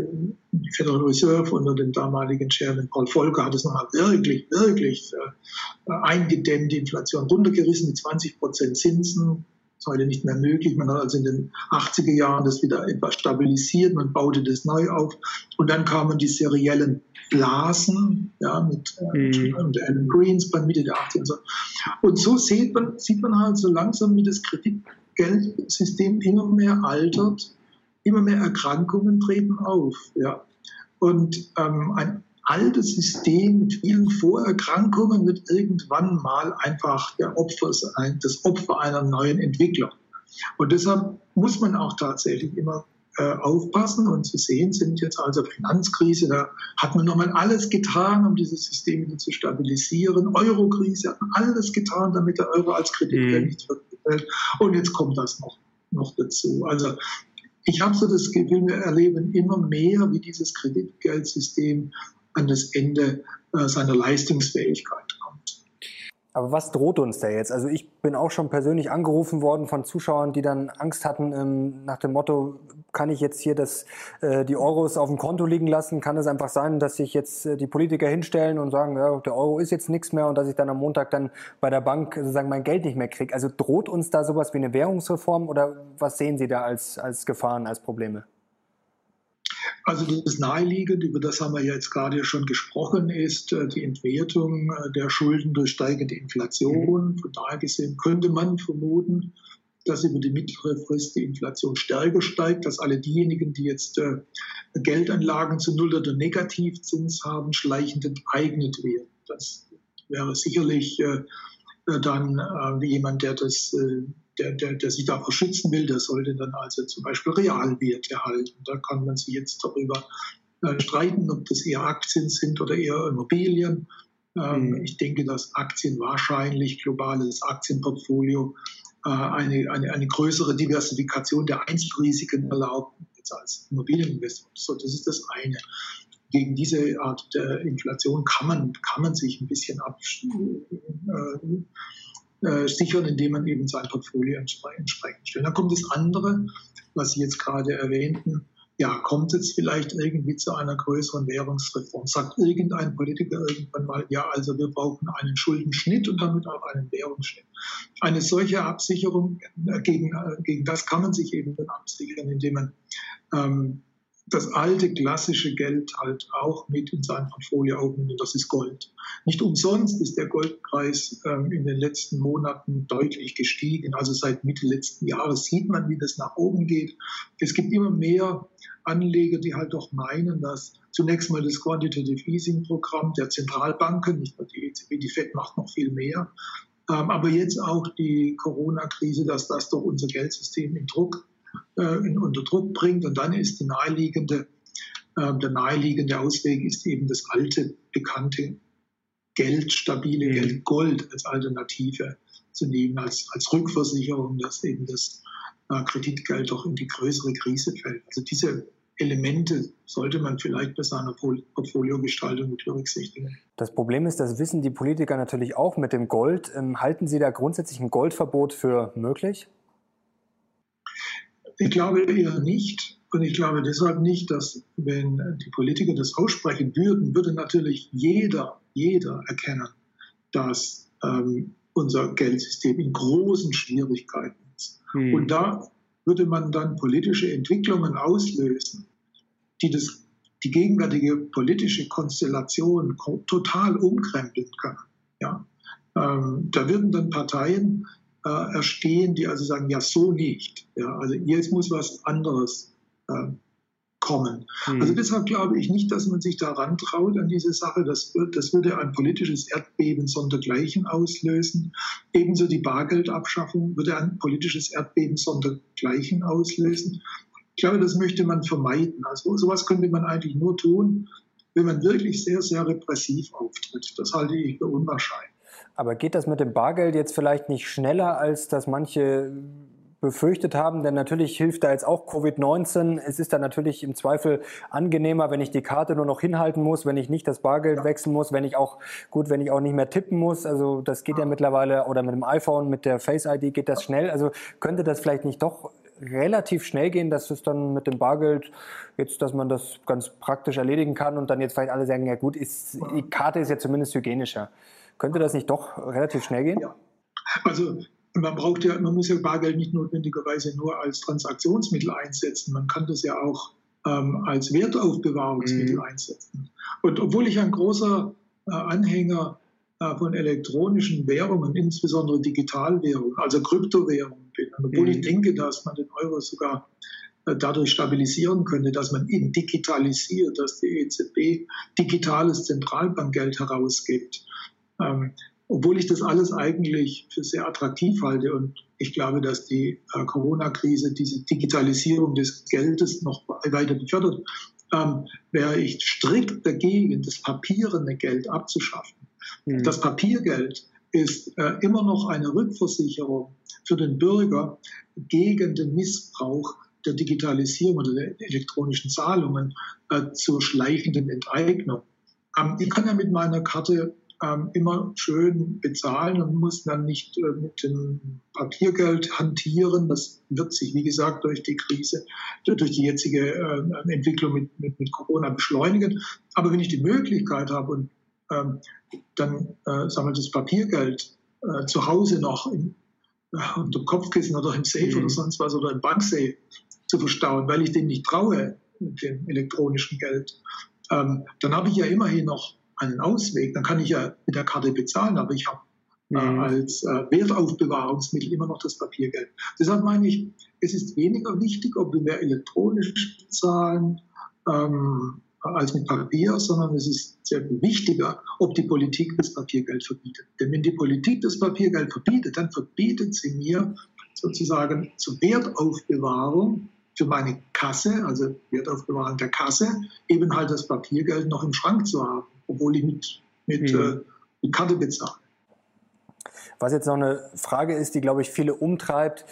Speaker 2: die Federal Reserve unter dem damaligen Chairman Paul Volcker hat es nochmal wirklich, wirklich äh, eingedämmt, die Inflation runtergerissen mit 20 Prozent Zinsen, ist heute nicht mehr möglich. Man hat also in den 80er Jahren das wieder etwas stabilisiert, man baute das neu auf und dann kamen die seriellen Blasen, ja, mit, äh, mhm. und Alan Greenspan Mitte der 80er und so. Und so sieht man, sieht man halt so langsam, wie das Kreditgeldsystem immer mehr altert, immer mehr Erkrankungen treten auf, ja. Und ähm, ein altes System mit vielen Vorerkrankungen wird irgendwann mal einfach der Opfer sein, das Opfer einer neuen Entwicklung. Und deshalb muss man auch tatsächlich immer äh, aufpassen und zu sehen sind jetzt also Finanzkrise, da hat man nochmal alles getan, um dieses System wieder zu stabilisieren. Eurokrise hat man alles getan, damit der Euro als Kreditgeld mhm. nicht verfällt. Und jetzt kommt das noch, noch dazu. Also ich habe so das Gefühl, wir erleben immer mehr, wie dieses Kreditgeldsystem an das Ende äh, seiner Leistungsfähigkeit kommt.
Speaker 1: Aber was droht uns da jetzt? Also ich bin auch schon persönlich angerufen worden von Zuschauern, die dann Angst hatten ähm, nach dem Motto, kann ich jetzt hier das, äh, die Euros auf dem Konto liegen lassen? Kann es einfach sein, dass sich jetzt äh, die Politiker hinstellen und sagen, ja, der Euro ist jetzt nichts mehr und dass ich dann am Montag dann bei der Bank sozusagen mein Geld nicht mehr kriege? Also droht uns da sowas wie eine Währungsreform oder was sehen Sie da als, als Gefahren, als Probleme?
Speaker 2: Also das Naheliegende, über das haben wir jetzt gerade schon gesprochen, ist äh, die Entwertung äh, der Schulden durch steigende Inflation. Mhm. Von daher gesehen könnte man vermuten, dass über die mittlere Frist die Inflation stärker steigt, dass alle diejenigen, die jetzt äh, Geldanlagen zu Null- oder Negativzins haben, schleichend enteignet werden. Das wäre sicherlich dann jemand, der das der, der, der sich davor schützen will, der sollte dann also zum Beispiel Realwert erhalten. Da kann man sich jetzt darüber äh, streiten, ob das eher Aktien sind oder eher Immobilien. Ähm, mhm. Ich denke, dass Aktien wahrscheinlich, globales Aktienportfolio, äh, eine, eine, eine größere Diversifikation der Einzelrisiken erlaubt, als Immobilieninvestor. So, das ist das eine gegen diese Art der Inflation kann man, kann man sich ein bisschen ab, äh, äh, sichern, indem man eben sein Portfolio entsprechend stellt. Dann kommt das andere, was Sie jetzt gerade erwähnten. Ja, kommt es vielleicht irgendwie zu einer größeren Währungsreform? Sagt irgendein Politiker irgendwann mal, ja, also wir brauchen einen Schuldenschnitt und damit auch einen Währungsschnitt. Eine solche Absicherung, gegen, äh, gegen das kann man sich eben dann absichern, indem man ähm, das alte klassische Geld halt auch mit in sein Portfolio aufnimmt und das ist Gold. Nicht umsonst ist der Goldpreis ähm, in den letzten Monaten deutlich gestiegen. Also seit Mitte letzten Jahres sieht man, wie das nach oben geht. Es gibt immer mehr Anleger, die halt doch meinen, dass zunächst mal das Quantitative Easing Programm der Zentralbanken, nicht nur die EZB, die FED macht noch viel mehr, ähm, aber jetzt auch die Corona-Krise, dass das doch unser Geldsystem in Druck unter Druck bringt. Und dann ist die naheliegende, äh, der naheliegende Ausweg ist eben das alte, bekannte Geld, stabile mhm. Geld, Gold als Alternative zu nehmen, als, als Rückversicherung, dass eben das äh, Kreditgeld doch in die größere Krise fällt. Also diese Elemente sollte man vielleicht bei seiner Portfoliogestaltung mit berücksichtigen.
Speaker 1: Das Problem ist, das wissen die Politiker natürlich auch mit dem Gold. Ähm, halten Sie da grundsätzlich ein Goldverbot für möglich?
Speaker 2: Ich glaube eher nicht. Und ich glaube deshalb nicht, dass wenn die Politiker das aussprechen würden, würde natürlich jeder, jeder erkennen, dass ähm, unser Geldsystem in großen Schwierigkeiten ist. Hm. Und da würde man dann politische Entwicklungen auslösen, die das, die gegenwärtige politische Konstellation total umkrempeln können. Ja? Ähm, da würden dann Parteien äh, erstehen, die also sagen, ja, so nicht. Ja? Also jetzt muss was anderes äh, kommen. Mhm. Also deshalb glaube ich nicht, dass man sich daran traut an diese Sache. Das, wird, das würde ein politisches Erdbeben sondergleichen auslösen. Ebenso die Bargeldabschaffung würde ein politisches Erdbeben sondergleichen auslösen. Ich glaube, das möchte man vermeiden. Also sowas könnte man eigentlich nur tun, wenn man wirklich sehr, sehr repressiv auftritt. Das halte ich für unwahrscheinlich.
Speaker 1: Aber geht das mit dem Bargeld jetzt vielleicht nicht schneller, als dass manche befürchtet haben, denn natürlich hilft da jetzt auch Covid-19. Es ist dann natürlich im Zweifel angenehmer, wenn ich die Karte nur noch hinhalten muss, wenn ich nicht das Bargeld wechseln muss, wenn ich auch, gut, wenn ich auch nicht mehr tippen muss. Also das geht ja mittlerweile, oder mit dem iPhone, mit der Face ID geht das schnell. Also könnte das vielleicht nicht doch relativ schnell gehen, dass es dann mit dem Bargeld jetzt, dass man das ganz praktisch erledigen kann und dann jetzt vielleicht alle sagen, ja gut, ist, die Karte ist ja zumindest hygienischer. Könnte das nicht doch relativ schnell gehen? Ja.
Speaker 2: Also man braucht ja, man muss ja Bargeld nicht notwendigerweise nur als Transaktionsmittel einsetzen. Man kann das ja auch ähm, als Wertaufbewahrungsmittel mhm. einsetzen. Und obwohl ich ein großer äh, Anhänger äh, von elektronischen Währungen, insbesondere Digitalwährungen, also Kryptowährungen bin, und obwohl mhm. ich denke, dass man den Euro sogar äh, dadurch stabilisieren könnte, dass man ihn digitalisiert, dass die EZB digitales Zentralbankgeld herausgibt. Ähm, obwohl ich das alles eigentlich für sehr attraktiv halte und ich glaube, dass die äh, Corona-Krise diese Digitalisierung des Geldes noch weiter befördert, ähm, wäre ich strikt dagegen, das papierende Geld abzuschaffen. Mhm. Das Papiergeld ist äh, immer noch eine Rückversicherung für den Bürger gegen den Missbrauch der Digitalisierung oder der elektronischen Zahlungen äh, zur schleichenden Enteignung. Ähm, ich kann ja mit meiner Karte ähm, immer schön bezahlen und muss dann nicht äh, mit dem Papiergeld hantieren. Das wird sich, wie gesagt, durch die Krise, durch die jetzige äh, Entwicklung mit, mit, mit Corona beschleunigen. Aber wenn ich die Möglichkeit habe und ähm, dann äh, wir, das Papiergeld äh, zu Hause noch in, äh, unter dem Kopfkissen oder im Safe mhm. oder sonst was oder im Banksafe zu verstauen, weil ich dem nicht traue, mit dem elektronischen Geld, ähm, dann habe ich ja immerhin noch einen Ausweg. Dann kann ich ja mit der Karte bezahlen, aber ich habe äh, mhm. als äh, Wertaufbewahrungsmittel immer noch das Papiergeld. Deshalb meine ich, es ist weniger wichtig, ob wir mehr elektronisch bezahlen ähm, als mit Papier, sondern es ist sehr viel wichtiger, ob die Politik das Papiergeld verbietet. Denn wenn die Politik das Papiergeld verbietet, dann verbietet sie mir sozusagen zur Wertaufbewahrung für meine Kasse, also Wertaufbewahrung der Kasse, eben halt das Papiergeld noch im Schrank zu haben obwohl ich mit, mit, mhm. äh, mit Karte bezahle.
Speaker 1: Was jetzt noch eine Frage ist, die, glaube ich, viele umtreibt,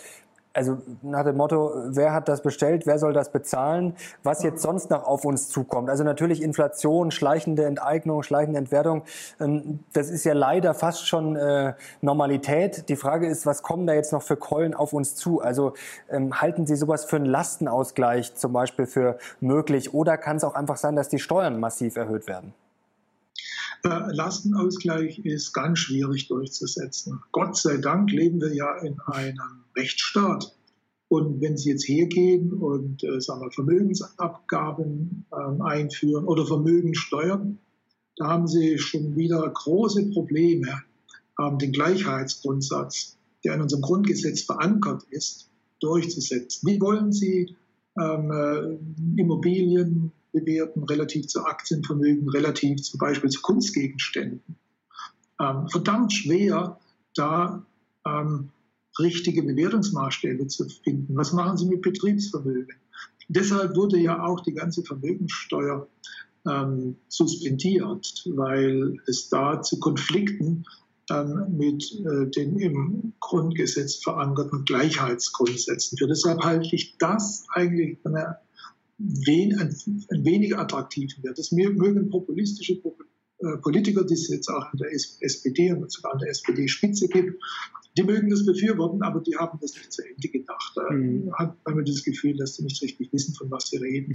Speaker 1: also nach dem Motto, wer hat das bestellt, wer soll das bezahlen, was jetzt sonst noch auf uns zukommt. Also natürlich Inflation, schleichende Enteignung, schleichende Entwertung, ähm, das ist ja leider fast schon äh, Normalität. Die Frage ist, was kommen da jetzt noch für Keulen auf uns zu? Also ähm, halten Sie sowas für einen Lastenausgleich zum Beispiel für möglich oder kann es auch einfach sein, dass die Steuern massiv erhöht werden?
Speaker 2: Äh, Lastenausgleich ist ganz schwierig durchzusetzen. Gott sei Dank leben wir ja in einem Rechtsstaat. Und wenn Sie jetzt hergehen und äh, sagen wir, Vermögensabgaben äh, einführen oder Vermögenssteuern, da haben Sie schon wieder große Probleme, ähm, den Gleichheitsgrundsatz, der in unserem Grundgesetz verankert ist, durchzusetzen. Wie wollen Sie ähm, äh, Immobilien bewerten, relativ zu Aktienvermögen, relativ zum Beispiel zu Kunstgegenständen. Ähm, verdammt schwer, da ähm, richtige Bewertungsmaßstäbe zu finden. Was machen Sie mit Betriebsvermögen? Deshalb wurde ja auch die ganze Vermögenssteuer ähm, suspendiert, weil es da zu Konflikten ähm, mit äh, den im Grundgesetz verankerten Gleichheitsgrundsätzen führt. Deshalb halte ich das eigentlich für eine wen, ein, ein weniger attraktiven wird. Das mögen populistische äh, Politiker, die es jetzt auch in der SPD und sogar an der SPD-Spitze gibt, die mögen das befürworten, aber die haben das nicht zu Ende gedacht. Da mhm. hat man das Gefühl, dass sie nicht richtig wissen, von was sie reden.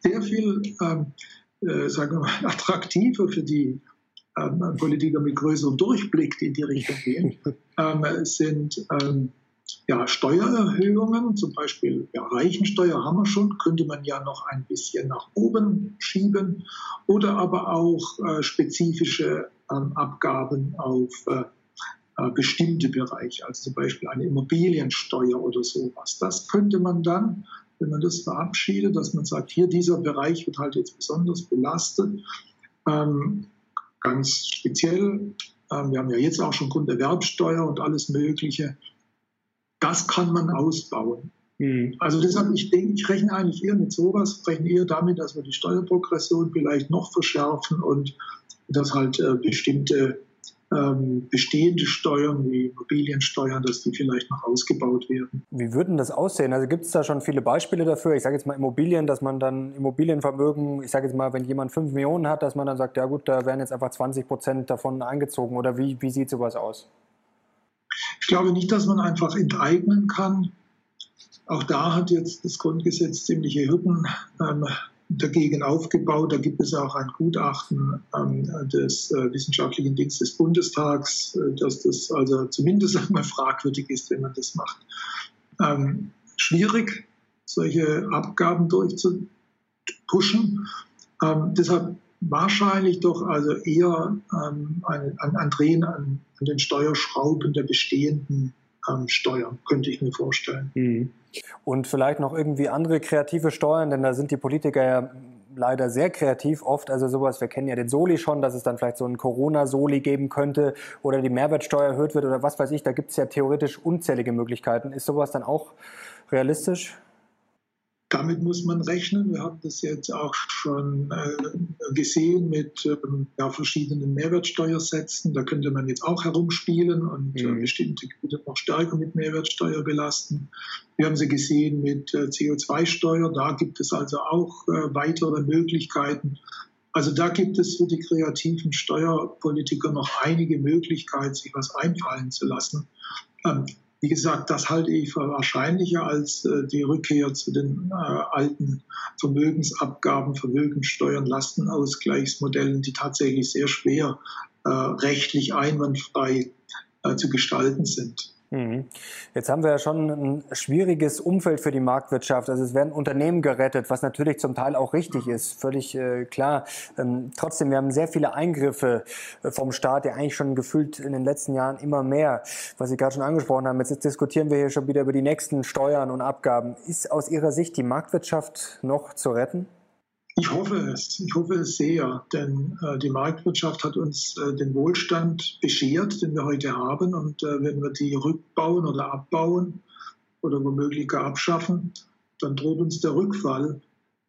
Speaker 2: Sehr viel, ähm, äh, sagen wir mal, attraktiver für die ähm, Politiker mit größerem Durchblick, die in die Richtung gehen, ähm, sind ähm, ja, Steuererhöhungen, zum Beispiel ja, Reichensteuer haben wir schon, könnte man ja noch ein bisschen nach oben schieben oder aber auch äh, spezifische ähm, Abgaben auf äh, äh, bestimmte Bereiche, also zum Beispiel eine Immobiliensteuer oder sowas. Das könnte man dann, wenn man das verabschiedet, dass man sagt, hier dieser Bereich wird halt jetzt besonders belastet, ähm, ganz speziell. Ähm, wir haben ja jetzt auch schon Grunderwerbsteuer und alles Mögliche. Das kann man ausbauen. Mhm. Also deshalb, ich denke, ich rechne eigentlich eher mit sowas, rechne eher damit, dass wir die Steuerprogression vielleicht noch verschärfen und dass halt äh, bestimmte ähm, bestehende Steuern wie Immobiliensteuern, dass die vielleicht noch ausgebaut werden.
Speaker 1: Wie würden das aussehen? Also gibt es da schon viele Beispiele dafür? Ich sage jetzt mal Immobilien, dass man dann Immobilienvermögen, ich sage jetzt mal, wenn jemand 5 Millionen hat, dass man dann sagt, ja gut, da werden jetzt einfach 20 Prozent davon eingezogen. Oder wie, wie sieht sowas aus?
Speaker 2: Ich glaube nicht, dass man einfach enteignen kann. Auch da hat jetzt das Grundgesetz ziemliche Hürden ähm, dagegen aufgebaut. Da gibt es auch ein Gutachten ähm, des äh, Wissenschaftlichen Dienstes des Bundestags, äh, dass das also zumindest einmal fragwürdig ist, wenn man das macht. Ähm, schwierig, solche Abgaben durchzupushen. Ähm, deshalb wahrscheinlich doch also eher ähm, ein, ein, ein Drehen an, an, den Steuerschrauben der bestehenden ähm, Steuern, könnte ich mir vorstellen. Mhm.
Speaker 1: Und vielleicht noch irgendwie andere kreative Steuern, denn da sind die Politiker ja leider sehr kreativ oft. Also sowas, wir kennen ja den Soli schon, dass es dann vielleicht so einen Corona-Soli geben könnte oder die Mehrwertsteuer erhöht wird oder was weiß ich. Da gibt es ja theoretisch unzählige Möglichkeiten. Ist sowas dann auch realistisch?
Speaker 2: Damit muss man rechnen. Wir haben das jetzt auch schon äh, gesehen mit ähm, ja, verschiedenen Mehrwertsteuersätzen. Da könnte man jetzt auch herumspielen und äh, mhm. äh, bestimmte Gebiete noch stärker mit Mehrwertsteuer belasten. Wir haben sie gesehen mit äh, CO2-Steuer. Da gibt es also auch äh, weitere Möglichkeiten. Also da gibt es für die kreativen Steuerpolitiker noch einige Möglichkeiten, sich was einfallen zu lassen. Ähm, wie gesagt, das halte ich für wahrscheinlicher als äh, die Rückkehr zu den äh, alten Vermögensabgaben, Vermögenssteuern, Lastenausgleichsmodellen, die tatsächlich sehr schwer äh, rechtlich einwandfrei äh, zu gestalten sind.
Speaker 1: Mhm. Jetzt haben wir ja schon ein schwieriges Umfeld für die Marktwirtschaft. Also es werden Unternehmen gerettet, was natürlich zum Teil auch richtig ist, völlig äh, klar. Ähm, trotzdem, wir haben sehr viele Eingriffe äh, vom Staat, ja eigentlich schon gefühlt in den letzten Jahren immer mehr, was Sie gerade schon angesprochen haben. Jetzt diskutieren wir hier schon wieder über die nächsten Steuern und Abgaben. Ist aus Ihrer Sicht die Marktwirtschaft noch zu retten?
Speaker 2: Ich hoffe es. Ich hoffe es sehr, denn äh, die Marktwirtschaft hat uns äh, den Wohlstand beschert, den wir heute haben. Und äh, wenn wir die rückbauen oder abbauen oder womöglich gar abschaffen, dann droht uns der Rückfall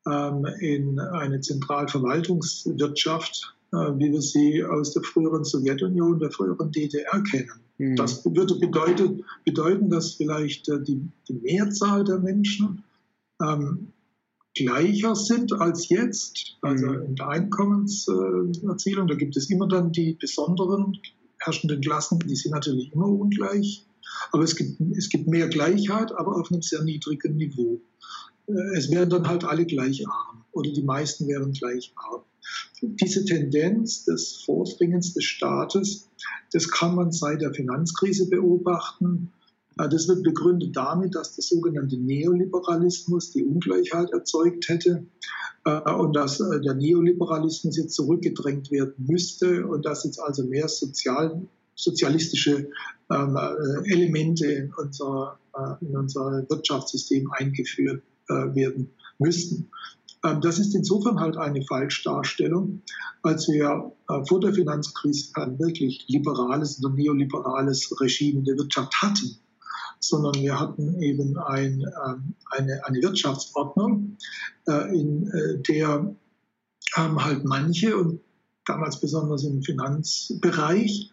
Speaker 2: ähm, in eine Zentralverwaltungswirtschaft, äh, wie wir sie aus der früheren Sowjetunion, der früheren DDR kennen. Mhm. Das würde bedeutet, bedeuten, dass vielleicht äh, die, die Mehrzahl der Menschen ähm, gleicher sind als jetzt, also mhm. in der Einkommenserzielung. Da gibt es immer dann die besonderen herrschenden Klassen, die sind natürlich immer ungleich. Aber es gibt, es gibt mehr Gleichheit, aber auf einem sehr niedrigen Niveau. Äh, es wären dann halt alle gleich arm oder die meisten wären gleich arm. Diese Tendenz des Vordringens des Staates, das kann man seit der Finanzkrise beobachten. Äh, das wird begründet damit, dass der sogenannte Neoliberalismus die Ungleichheit erzeugt hätte äh, und dass äh, der Neoliberalismus jetzt zurückgedrängt werden müsste und dass jetzt also mehr sozial, sozialistische ähm, Elemente in unser, in unser Wirtschaftssystem eingeführt werden müssten. Ähm, das ist insofern halt eine Falschdarstellung, als wir vor der Finanzkrise ein wirklich liberales oder neoliberales Regime der Wirtschaft hatten sondern wir hatten eben ein, ähm, eine, eine Wirtschaftsordnung, äh, in äh, der haben halt manche und damals besonders im Finanzbereich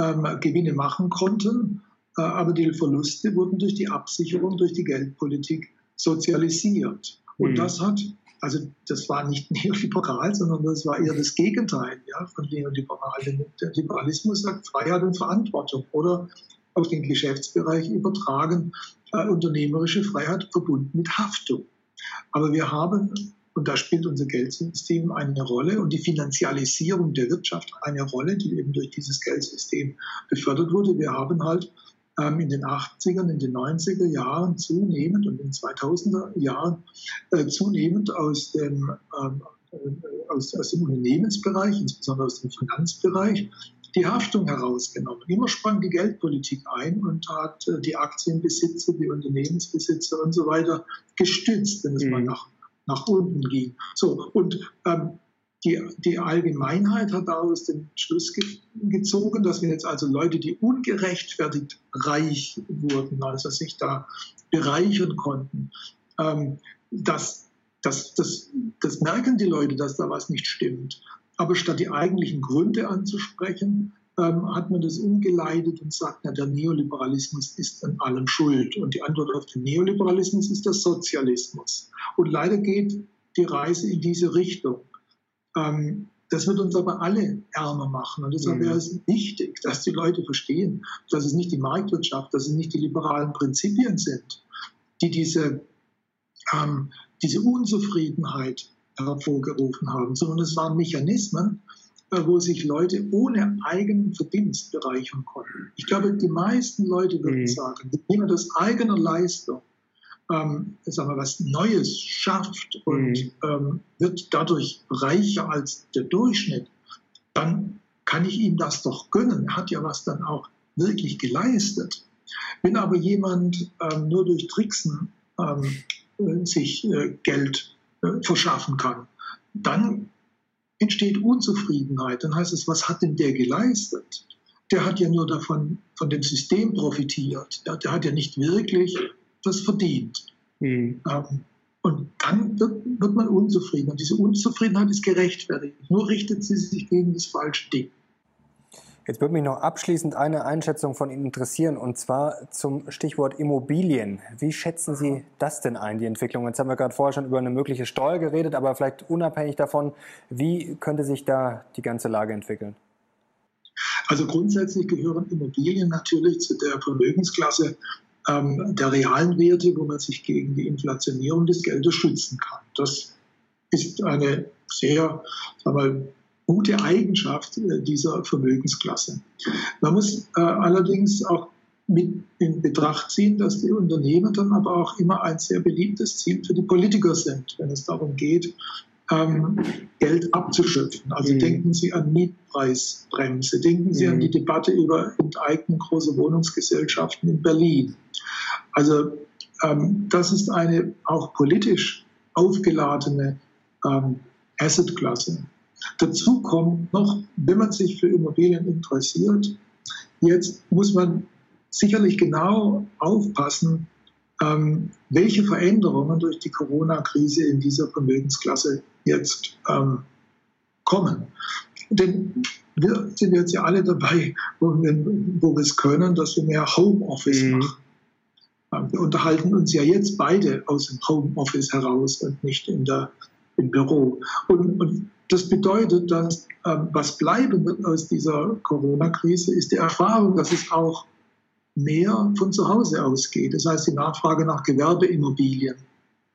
Speaker 2: ähm, Gewinne machen konnten, äh, aber die Verluste wurden durch die Absicherung, durch die Geldpolitik sozialisiert. Und mhm. das hat also das war nicht neoliberal, sondern das war eher das Gegenteil ja, von neoliberal. Der Liberalismus sagt Freiheit und Verantwortung oder auf den Geschäftsbereich übertragen, äh, unternehmerische Freiheit verbunden mit Haftung. Aber wir haben Und da spielt unser Geldsystem eine Rolle und die Finanzialisierung der Wirtschaft eine Rolle, die eben durch dieses Geldsystem befördert wurde. Wir haben halt ähm, in den 80er, in den 90er Jahren zunehmend und in den 2000er Jahren äh, zunehmend aus dem, ähm, äh, aus, aus dem Unternehmensbereich, insbesondere aus dem Finanzbereich, die Haftung herausgenommen. Immer sprang die Geldpolitik ein und hat äh, die Aktienbesitzer, die Unternehmensbesitzer und so weiter gestützt, wenn es mhm. mal nach, nach unten ging. So, und ähm, die, die Allgemeinheit hat daraus den Schluss ge gezogen, dass wir jetzt also Leute, die ungerechtfertigt reich wurden, also sich da bereichern konnten, ähm, das, das, das, das merken die Leute, dass da was nicht stimmt. Aber statt die eigentlichen Gründe anzusprechen, ähm, hat man das umgeleitet und sagt, na, der Neoliberalismus ist an allem schuld. Und die Antwort auf den Neoliberalismus ist der Sozialismus. Und leider geht die Reise in diese Richtung. Ähm, das wird uns aber alle ärmer machen. Und deshalb mhm. wäre es wichtig, dass die Leute verstehen, dass es nicht die Marktwirtschaft, dass es nicht die liberalen Prinzipien sind, die diese, ähm, diese Unzufriedenheit hervorgerufen haben, sondern es waren Mechanismen, äh, wo sich Leute ohne eigenen Verdienst bereichern konnten. Ich glaube, die meisten Leute würden mhm. sagen, wenn jemand aus eigener Leistung ähm, sagen wir, was Neues schafft und mhm. ähm, wird dadurch reicher als der Durchschnitt, dann kann ich ihm das doch gönnen. Er hat ja was dann auch wirklich geleistet. Wenn aber jemand ähm, nur durch Tricksen ähm, sich äh, Geld äh, verschaffen kann, dann entsteht Unzufriedenheit. Dann heißt es, was hat denn der geleistet? Der hat ja nur davon, von dem System profitiert. Der, der hat ja nicht wirklich was verdient. Mhm. Ähm, und dann wird, wird man unzufrieden. Und diese Unzufriedenheit ist gerechtfertigt. Nur richtet sie sich gegen das falsche Ding.
Speaker 1: Jetzt würde mich noch abschließend eine Einschätzung von Ihnen interessieren, und zwar zum Stichwort Immobilien. Wie schätzen Sie das denn ein, die Entwicklung? Jetzt haben wir gerade vorher schon über eine mögliche Steuer geredet, aber vielleicht unabhängig davon, wie könnte sich da die ganze Lage entwickeln?
Speaker 2: Also grundsätzlich gehören Immobilien natürlich zu der Vermögensklasse ähm, der realen Werte, wo man sich gegen die Inflationierung des Geldes schützen kann. Das ist eine sehr sagen wir, gute Eigenschaft äh, dieser Vermögensklasse. Man muss äh, allerdings auch mit in Betracht ziehen, dass die Unternehmen dann aber auch immer ein sehr beliebtes Ziel für die Politiker sind, wenn es darum geht, ähm, Geld abzuschöpfen. Also mhm. denken Sie an Mietpreisbremse, denken Sie mhm. an die Debatte über Enteignung großer Wohnungsgesellschaften in Berlin. Also ähm, das ist eine auch politisch aufgeladene ähm, Assetklasse. Dazu kommt noch, wenn man sich für Immobilien interessiert, jetzt muss man sicherlich genau aufpassen, ähm, welche Veränderungen durch die Corona-Krise in dieser Vermögensklasse jetzt ähm, kommen. Denn wir sind jetzt ja alle dabei, wo wir, wo wir es können, dass wir mehr Homeoffice mhm. machen. Ähm, wir unterhalten uns ja jetzt beide aus dem Homeoffice heraus und nicht in der, im Büro. Und, und das bedeutet, dass ähm, was bleiben wird aus dieser Corona-Krise, ist die Erfahrung, dass es auch mehr von zu Hause ausgeht. Das heißt, die Nachfrage nach Gewerbeimmobilien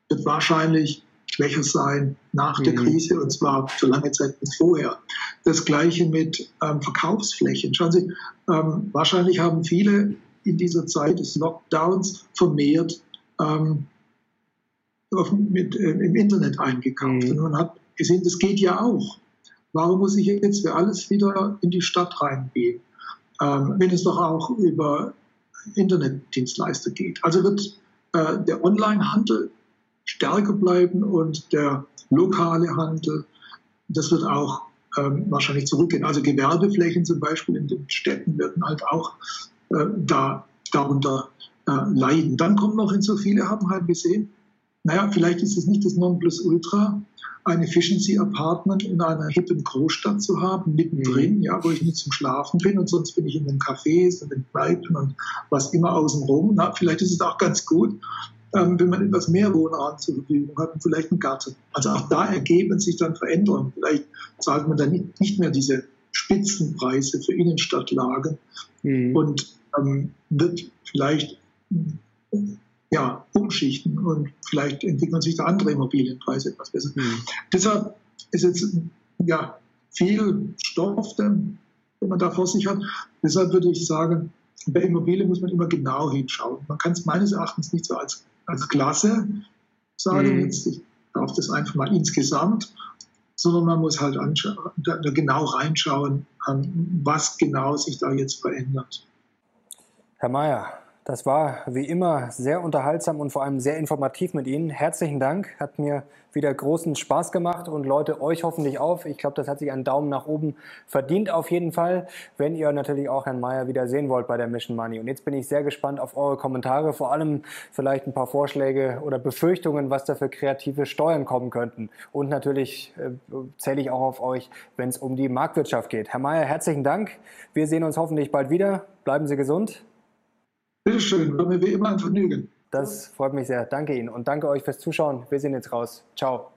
Speaker 2: wird wahrscheinlich schwächer sein nach der mhm. Krise und zwar für lange Zeit wie vorher. Das gleiche mit ähm, Verkaufsflächen. Schauen Sie, ähm, wahrscheinlich haben viele in dieser Zeit des Lockdowns vermehrt ähm, auf, mit, äh, im Internet eingekauft. Mhm. Und man hat gesehen, das geht ja auch. Warum muss ich jetzt für alles wieder in die Stadt reingehen? Ähm, wenn es doch auch über Internetdienstleister geht. Also wird äh, der Onlinehandel stärker bleiben und der lokale Handel, das wird auch ähm, wahrscheinlich zurückgehen. Also Gewerbeflächen zum Beispiel in den Städten werden halt auch äh, da darunter äh, leiden. Dann kommt noch hinzu, viele haben halt gesehen, naja, vielleicht ist es nicht das Nonplusultra, ein Efficiency Apartment in einer hippen Großstadt zu haben, mittendrin, mhm. ja, wo ich nicht zum Schlafen bin und sonst bin ich in den Cafés und den Kneipen und was immer außenrum. Na, vielleicht ist es auch ganz gut, ähm, wenn man etwas mehr Wohnraum zur Verfügung hat und vielleicht einen Garten. Also auch da ergeben sich dann Veränderungen. Vielleicht zahlt man dann nicht, nicht mehr diese Spitzenpreise für Innenstadtlagen mhm. und ähm, wird vielleicht ja, umschichten und vielleicht entwickeln sich da andere Immobilienpreise etwas besser. Mhm. Deshalb ist jetzt ja, viel Stoff, den, man da vor sich hat. Deshalb würde ich sagen, bei Immobilien muss man immer genau hinschauen. Man kann es meines Erachtens nicht so als, als Klasse sagen, mhm. jetzt, ich darf das einfach mal insgesamt, sondern man muss halt da, da genau reinschauen, was genau sich da jetzt verändert.
Speaker 1: Herr Mayer, das war wie immer sehr unterhaltsam und vor allem sehr informativ mit Ihnen. Herzlichen Dank, hat mir wieder großen Spaß gemacht und Leute, euch hoffentlich auf. Ich glaube, das hat sich einen Daumen nach oben verdient auf jeden Fall, wenn ihr natürlich auch Herrn Mayer wieder sehen wollt bei der Mission Money. Und jetzt bin ich sehr gespannt auf eure Kommentare, vor allem vielleicht ein paar Vorschläge oder Befürchtungen, was da für kreative Steuern kommen könnten. Und natürlich äh, zähle ich auch auf euch, wenn es um die Marktwirtschaft geht. Herr Mayer, herzlichen Dank. Wir sehen uns hoffentlich bald wieder. Bleiben Sie gesund.
Speaker 2: Bitteschön, war mir wie immer ein Vergnügen.
Speaker 1: Das freut mich sehr. Danke Ihnen und danke euch fürs Zuschauen. Wir sehen jetzt raus. Ciao.